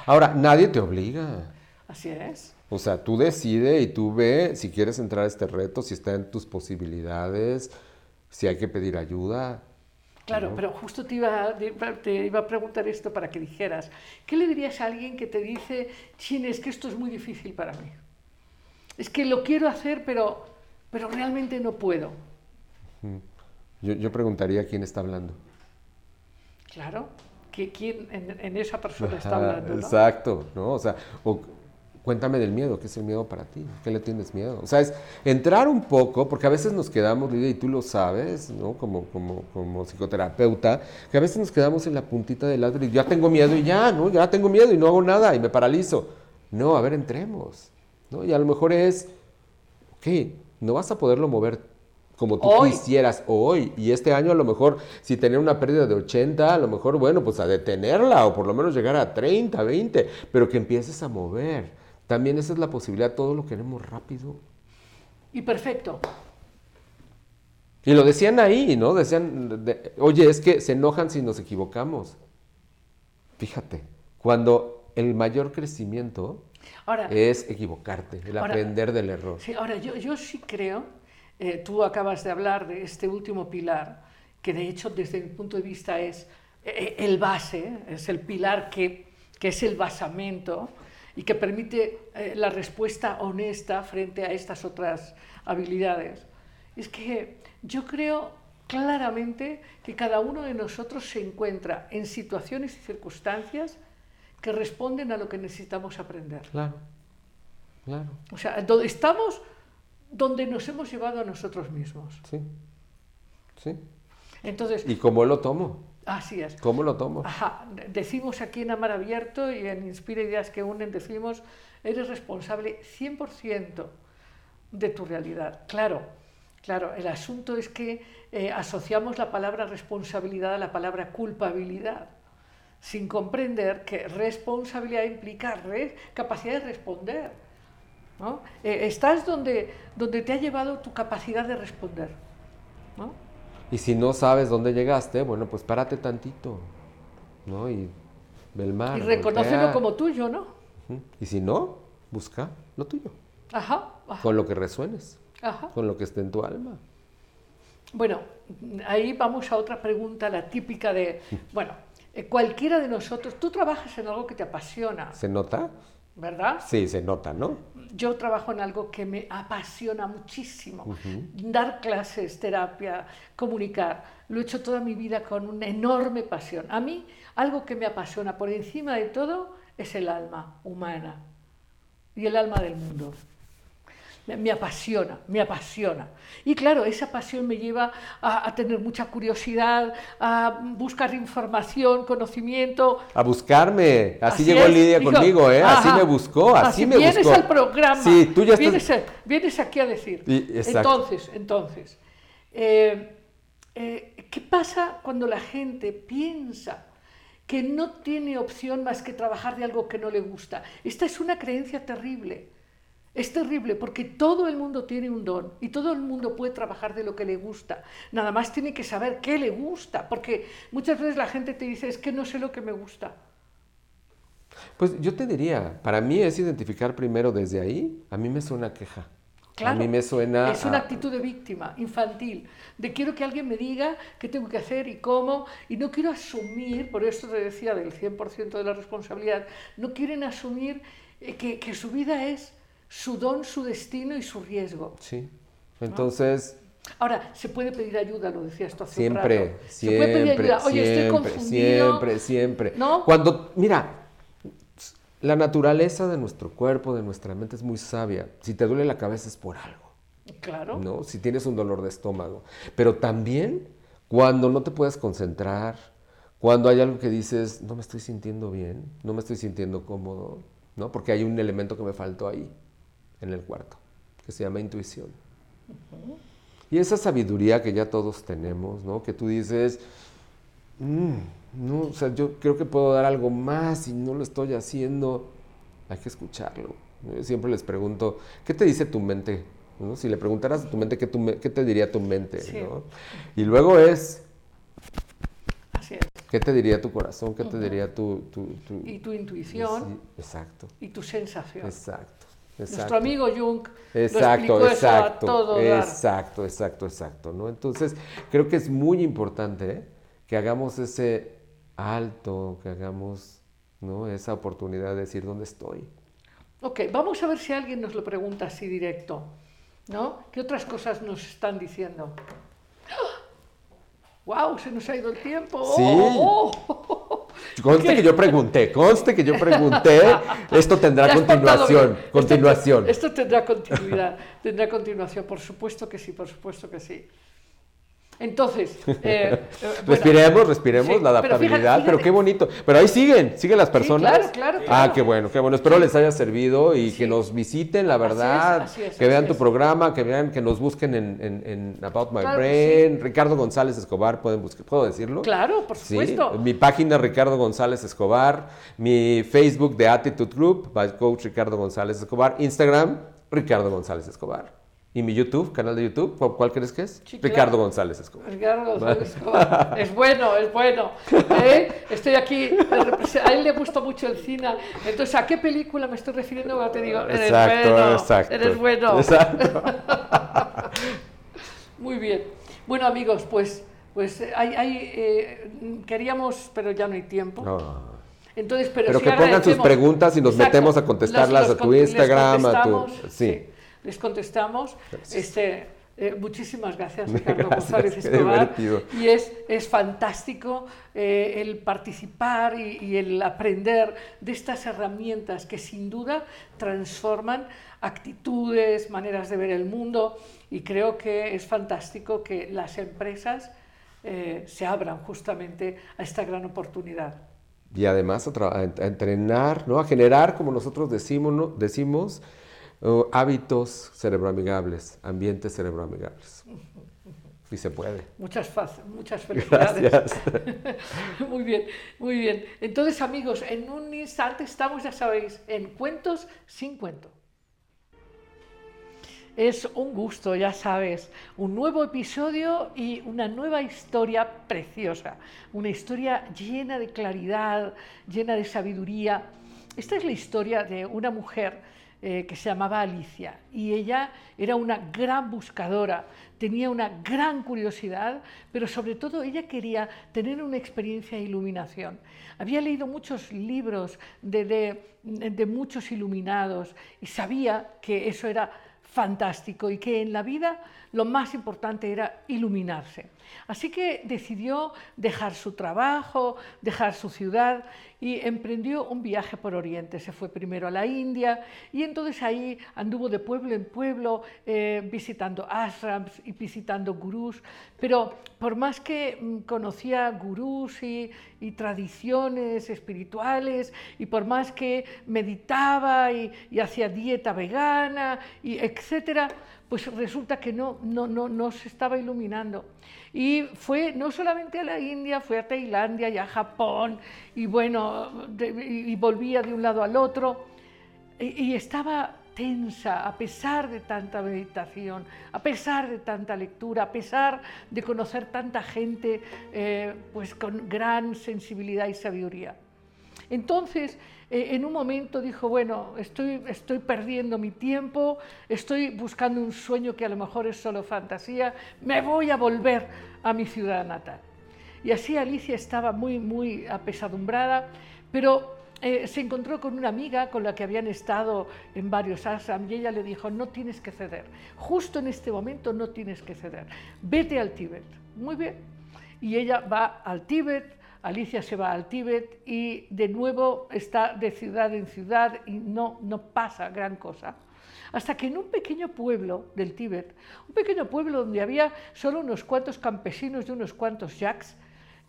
Ahora, nadie te obliga. Así es. O sea, tú decides y tú ve si quieres entrar a este reto, si está en tus posibilidades, si hay que pedir ayuda. Claro, pero justo te iba, te iba a preguntar esto para que dijeras, ¿qué le dirías a alguien que te dice, Chin, es que esto es muy difícil para mí? Es que lo quiero hacer, pero, pero realmente no puedo. Yo, yo preguntaría quién está hablando. Claro, que quién en, en esa persona está hablando, ¿no? Exacto, ¿no? O sea, o cuéntame del miedo, ¿qué es el miedo para ti? ¿Qué le tienes miedo? O sea, es entrar un poco, porque a veces nos quedamos, Lidia, y tú lo sabes, ¿no? Como, como, como psicoterapeuta, que a veces nos quedamos en la puntita del y ya tengo miedo y ya, ¿no? Ya tengo miedo y no hago nada y me paralizo. No, a ver, entremos, ¿no? Y a lo mejor es, ok, no vas a poderlo mover como tú Hoy. quisieras hoy. Y este año a lo mejor, si tener una pérdida de 80, a lo mejor, bueno, pues a detenerla o por lo menos llegar a 30, 20, pero que empieces a mover. También esa es la posibilidad, todo lo queremos rápido. Y perfecto. Y lo decían ahí, ¿no? Decían, de- oye, es que se enojan si nos equivocamos. Fíjate, cuando el mayor crecimiento Ahora, es equivocarte, el Ahora- aprender del error. Sí, ahora yo, yo sí creo, eh, tú acabas de hablar de este último pilar, que de hecho desde mi punto de vista es eh, el base, es el pilar que, que es el basamento y que permite eh, la respuesta honesta frente a estas otras habilidades. Es que yo creo claramente que cada uno de nosotros se encuentra en situaciones y circunstancias que responden a lo que necesitamos aprender. Claro, claro, O sea, estamos donde nos hemos llevado a nosotros mismos. sí, sí. Entonces, ¿Y cómo lo tomo? así es. ¿Cómo lo tomo? Ajá, de- decimos aquí en Amar Abierto y en Inspira Ideas que Unen, decimos, eres responsable 100% de tu realidad. Claro, claro, el asunto es que eh, asociamos la palabra responsabilidad a la palabra culpabilidad, sin comprender que responsabilidad implica capacidad de responder. ¿no? Eh, estás donde, donde te ha llevado tu capacidad de responder. ¿no? Y si no sabes dónde llegaste, bueno, pues párate tantito, ¿no? Y ve el mar. y reconócelo voltea. como tuyo, ¿no? Y si no, busca lo tuyo, Ajá, ajá, con lo que resuenes, ajá. con lo que esté en tu alma. Bueno, ahí vamos a otra pregunta, la típica de, bueno, eh, cualquiera de nosotros, tú trabajas en algo que te apasiona, ¿Se nota? ¿verdad? Sí, se nota, ¿no? Yo trabajo en algo que me apasiona muchísimo, dar clases, terapia, comunicar. Lo he hecho toda mi vida con una enorme pasión. A mí, algo que me apasiona por encima de todo es el alma humana y el alma del mundo. Me, me apasiona, me apasiona. Y claro, esa pasión me lleva a, a tener mucha curiosidad, a buscar información, conocimiento, A buscarme. Así, Así llegó es, Lidia digo, conmigo, ¿eh? Así me buscó, así, me vienes buscó. al programa, Sí, tú ya vienes, estás... a- vienes aquí a decir. Y- entonces, entonces, eh, eh, ¿qué pasa cuando la gente piensa que no tiene opción más que trabajar de algo que no le gusta. Esta es una creencia terrible. Es terrible porque todo el mundo tiene un don y todo el mundo puede trabajar de lo que le gusta. Nada más tiene que saber qué le gusta, porque muchas veces la gente te dice, es que no sé lo que me gusta. Pues yo te diría, para mí es identificar primero desde ahí, a mí me suena queja. Claro, a mí me suena... Es una a- actitud de víctima, infantil, de quiero que alguien me diga qué tengo que hacer y cómo, y no quiero asumir, por eso te decía del 100% de la responsabilidad, no quieren asumir eh, que, que su vida es su don, su destino y su riesgo. Sí. Entonces, Ahora, se puede pedir ayuda, lo decías tú hace un siempre, rato. Se siempre, puede pedir ayuda. Oye, estoy siempre, confundido. siempre, siempre. ¿No? Cuando, mira, la naturaleza de nuestro cuerpo, de nuestra mente es muy sabia. Si te duele la cabeza es por algo. Claro. ¿no? Si tienes un dolor de estómago. Pero también cuando no te puedes concentrar, cuando hay algo que dices, no me estoy sintiendo bien, no me estoy sintiendo cómodo, ¿no? Porque hay un elemento que me faltó ahí, en el cuarto, que se llama intuición. Y esa sabiduría que ya todos tenemos, ¿no? Que tú dices, "Mm, no, o sea, yo creo que puedo dar algo más y no lo estoy haciendo. Hay que escucharlo. Yo siempre les pregunto, ¿qué te dice tu mente? ¿No? Si le preguntaras a tu mente, ¿qué, tu me- qué te diría tu mente? Sí. ¿no? Y luego es, Así es. ¿qué te diría tu corazón? ¿Qué te diría tu... tu- tu- Y tu intuición Sí, exacto, y tu sensación. exacto. Nuestro exacto. amigo Jung lo Exacto, eso a exacto, todo dar. exacto, exacto, exacto, ¿no? Entonces, creo que es muy importante ¿eh? que hagamos ese alto, que hagamos, ¿no? Esa oportunidad de decir dónde estoy. Ok, vamos a ver si alguien nos lo pregunta así directo. ¿No? ¿Qué otras cosas nos están diciendo? ¡Wow! Se nos ha ido el tiempo. Sí. ¡Oh! oh! Conste ¿Qué? que yo pregunté, conste que yo pregunté, [laughs] esto tendrá continuación. Esto- continuación. Esto, tendrá continuidad, tendrá continuación, por supuesto que sí, por supuesto que sí. Entonces, [laughs] eh, eh, bueno, respiremos, respiremos sí, la pero fíjate- adaptabilidad, pero, qué bonito. Pero ahí siguen, siguen las personas. claro, claro, Ah, claro. qué bueno, qué bueno. Espero les haya servido y Sí. que nos visiten, la Así es, verdad, así es, que vean tu es. programa, que vean, que nos busquen en, en- en About My Brain, Ricardo González Escobar, pueden buscar, ¿puedo decirlo? Claro, por Sí, supuesto. mi página Ricardo González Escobar, mi Facebook de Attitude Group, by Coach Ricardo González Escobar, Instagram, Ricardo González Escobar. Y mi YouTube, canal de YouTube, ¿cuál, crees que es? Sí, claro. Ricardo González Escobar. Ricardo González Escobar. Es bueno, es bueno. ¿eh? Estoy aquí, a él le gusta mucho el cine. Entonces, ¿a qué película me estoy refiriendo? Cuando te digo, eres Exacto, bueno, exacto. eres bueno. Exacto. [laughs] Muy bien. Bueno, amigos, pues, pues eh, hay, hay, eh, queríamos, pero ya no hay tiempo. No. Entonces, pero, Pero sí que pongan sus preguntas y nos metemos a contestarlas a tu Instagram, a tu- sí. Les contestamos. Este, eh, muchísimas gracias, [laughs] Ricardo Gracias, González Escobar. Y es, es fantástico eh, el participar y, y el aprender de estas herramientas que sin duda transforman actitudes, maneras de ver el mundo y creo que es fantástico que las empresas eh, se abran justamente a esta gran oportunidad. Y además a, a entrenar, ¿no? A generar, como nosotros decimos, ¿no? decimos uh, hábitos cerebroamigables, ambientes cerebroamigables. Y se puede. Muchas, muchas [laughs] felicidades. Gracias. [laughs] Muy bien, muy bien. Entonces, amigos, en un instante estamos, ya sabéis, en Cuentos sin Cuento. Es un gusto, ya sabes, un nuevo episodio y una nueva historia preciosa, una historia llena de claridad, llena de sabiduría. Esta es la historia de una mujer eh, que se llamaba Alicia y ella era una gran buscadora, tenía una gran curiosidad, pero sobre todo ella quería tener una experiencia de iluminación. Había leído muchos libros de, de- de muchos iluminados y sabía que eso era fantástico y que en la vida lo más importante era iluminarse. Así que decidió dejar su trabajo, dejar su ciudad y emprendió un viaje por Oriente. Se fue primero a la India y entonces ahí anduvo de pueblo en pueblo eh, visitando ashrams y visitando gurús. Pero por más que mm, conocía gurús y, tradiciones espirituales y por más que meditaba y, y hacía dieta vegana y etcétera, pues resulta que no, no, no, no se estaba iluminando. Y fue no solamente a la India, fue a Tailandia y a Japón, y bueno, y volvía de un lado al otro, y, estaba tensa a pesar de tanta meditación, a pesar de tanta lectura, a pesar de conocer tanta gente eh, pues con gran sensibilidad y sabiduría. Entonces, eh, en un momento dijo, bueno, estoy, estoy perdiendo mi tiempo, estoy buscando un sueño que a lo mejor es solo fantasía, me voy a volver a mi ciudad natal. Y así Alicia estaba muy, muy apesadumbrada, pero eh, se encontró con una amiga con la que habían estado en varios ashram y ella le dijo, no tienes que ceder, justo en este momento no tienes que ceder, vete al Tíbet. Muy bien. Y ella va al Tíbet, Alicia se va al Tíbet y de nuevo está de ciudad en ciudad y no, no pasa gran cosa. Hasta que en un pequeño pueblo del Tíbet, un pequeño pueblo donde había solo unos cuantos campesinos y unos cuantos yaks,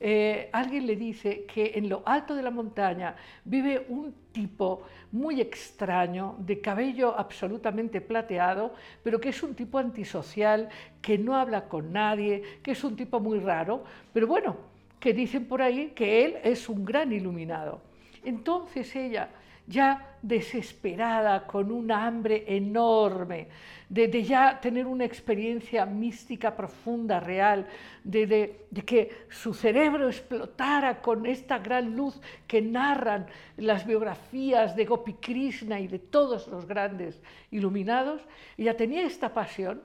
eh, alguien le dice que en lo alto de la montaña vive un tipo muy extraño, de cabello absolutamente plateado, pero que es un tipo antisocial, que no habla con nadie, que es un tipo muy raro, pero bueno, que dicen por ahí que él es un gran iluminado. Entonces ella, ya desesperada, con un hambre enorme, de, ya tener una experiencia mística profunda, real, de, que su cerebro explotara con esta gran luz que narran las biografías de Gopi Krishna y de todos los grandes iluminados, ella tenía esta pasión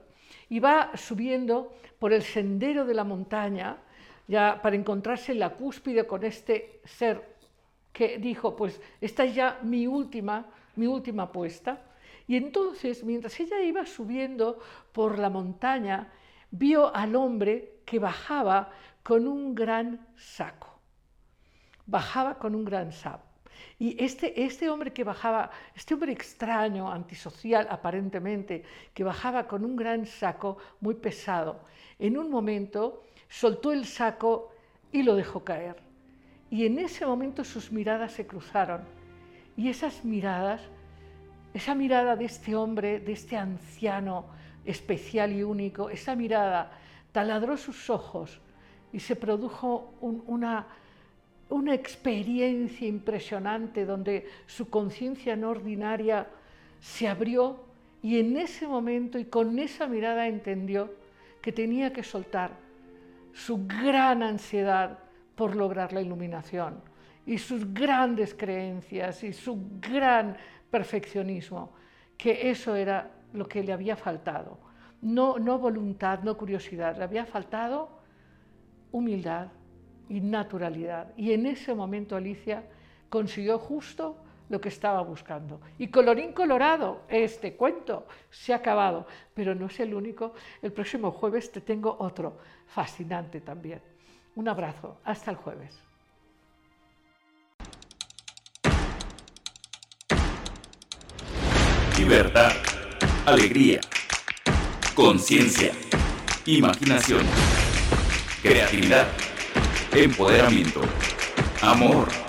y va subiendo por el sendero de la montaña, ya para encontrarse en la cúspide con este ser que dijo, pues esta es ya mi última, mi última apuesta. Y entonces, mientras ella iba subiendo por la montaña, vio al hombre que bajaba con un gran saco. Bajaba con un gran saco. Y este, este hombre que bajaba, este hombre extraño, antisocial aparentemente, que bajaba con un gran saco muy pesado, en un momento soltó el saco y lo dejó caer. Y en ese momento sus miradas se cruzaron. Y esas miradas, esa mirada de este hombre, de este anciano especial y único, esa mirada taladró sus ojos y se produjo una, una experiencia impresionante donde su conciencia no ordinaria se abrió y en ese momento y con esa mirada entendió que tenía que soltar su gran ansiedad por lograr la iluminación y sus grandes creencias y su gran perfeccionismo, que eso era lo que le había faltado. No, no voluntad, no curiosidad, le había faltado humildad y naturalidad. Y en ese momento Alicia consiguió justo lo que estaba buscando. Y colorín colorado, este cuento se ha acabado, pero no es el único. El próximo jueves te tengo otro fascinante también. Un abrazo, hasta el jueves. Libertad, alegría, conciencia, imaginación, creatividad, empoderamiento, amor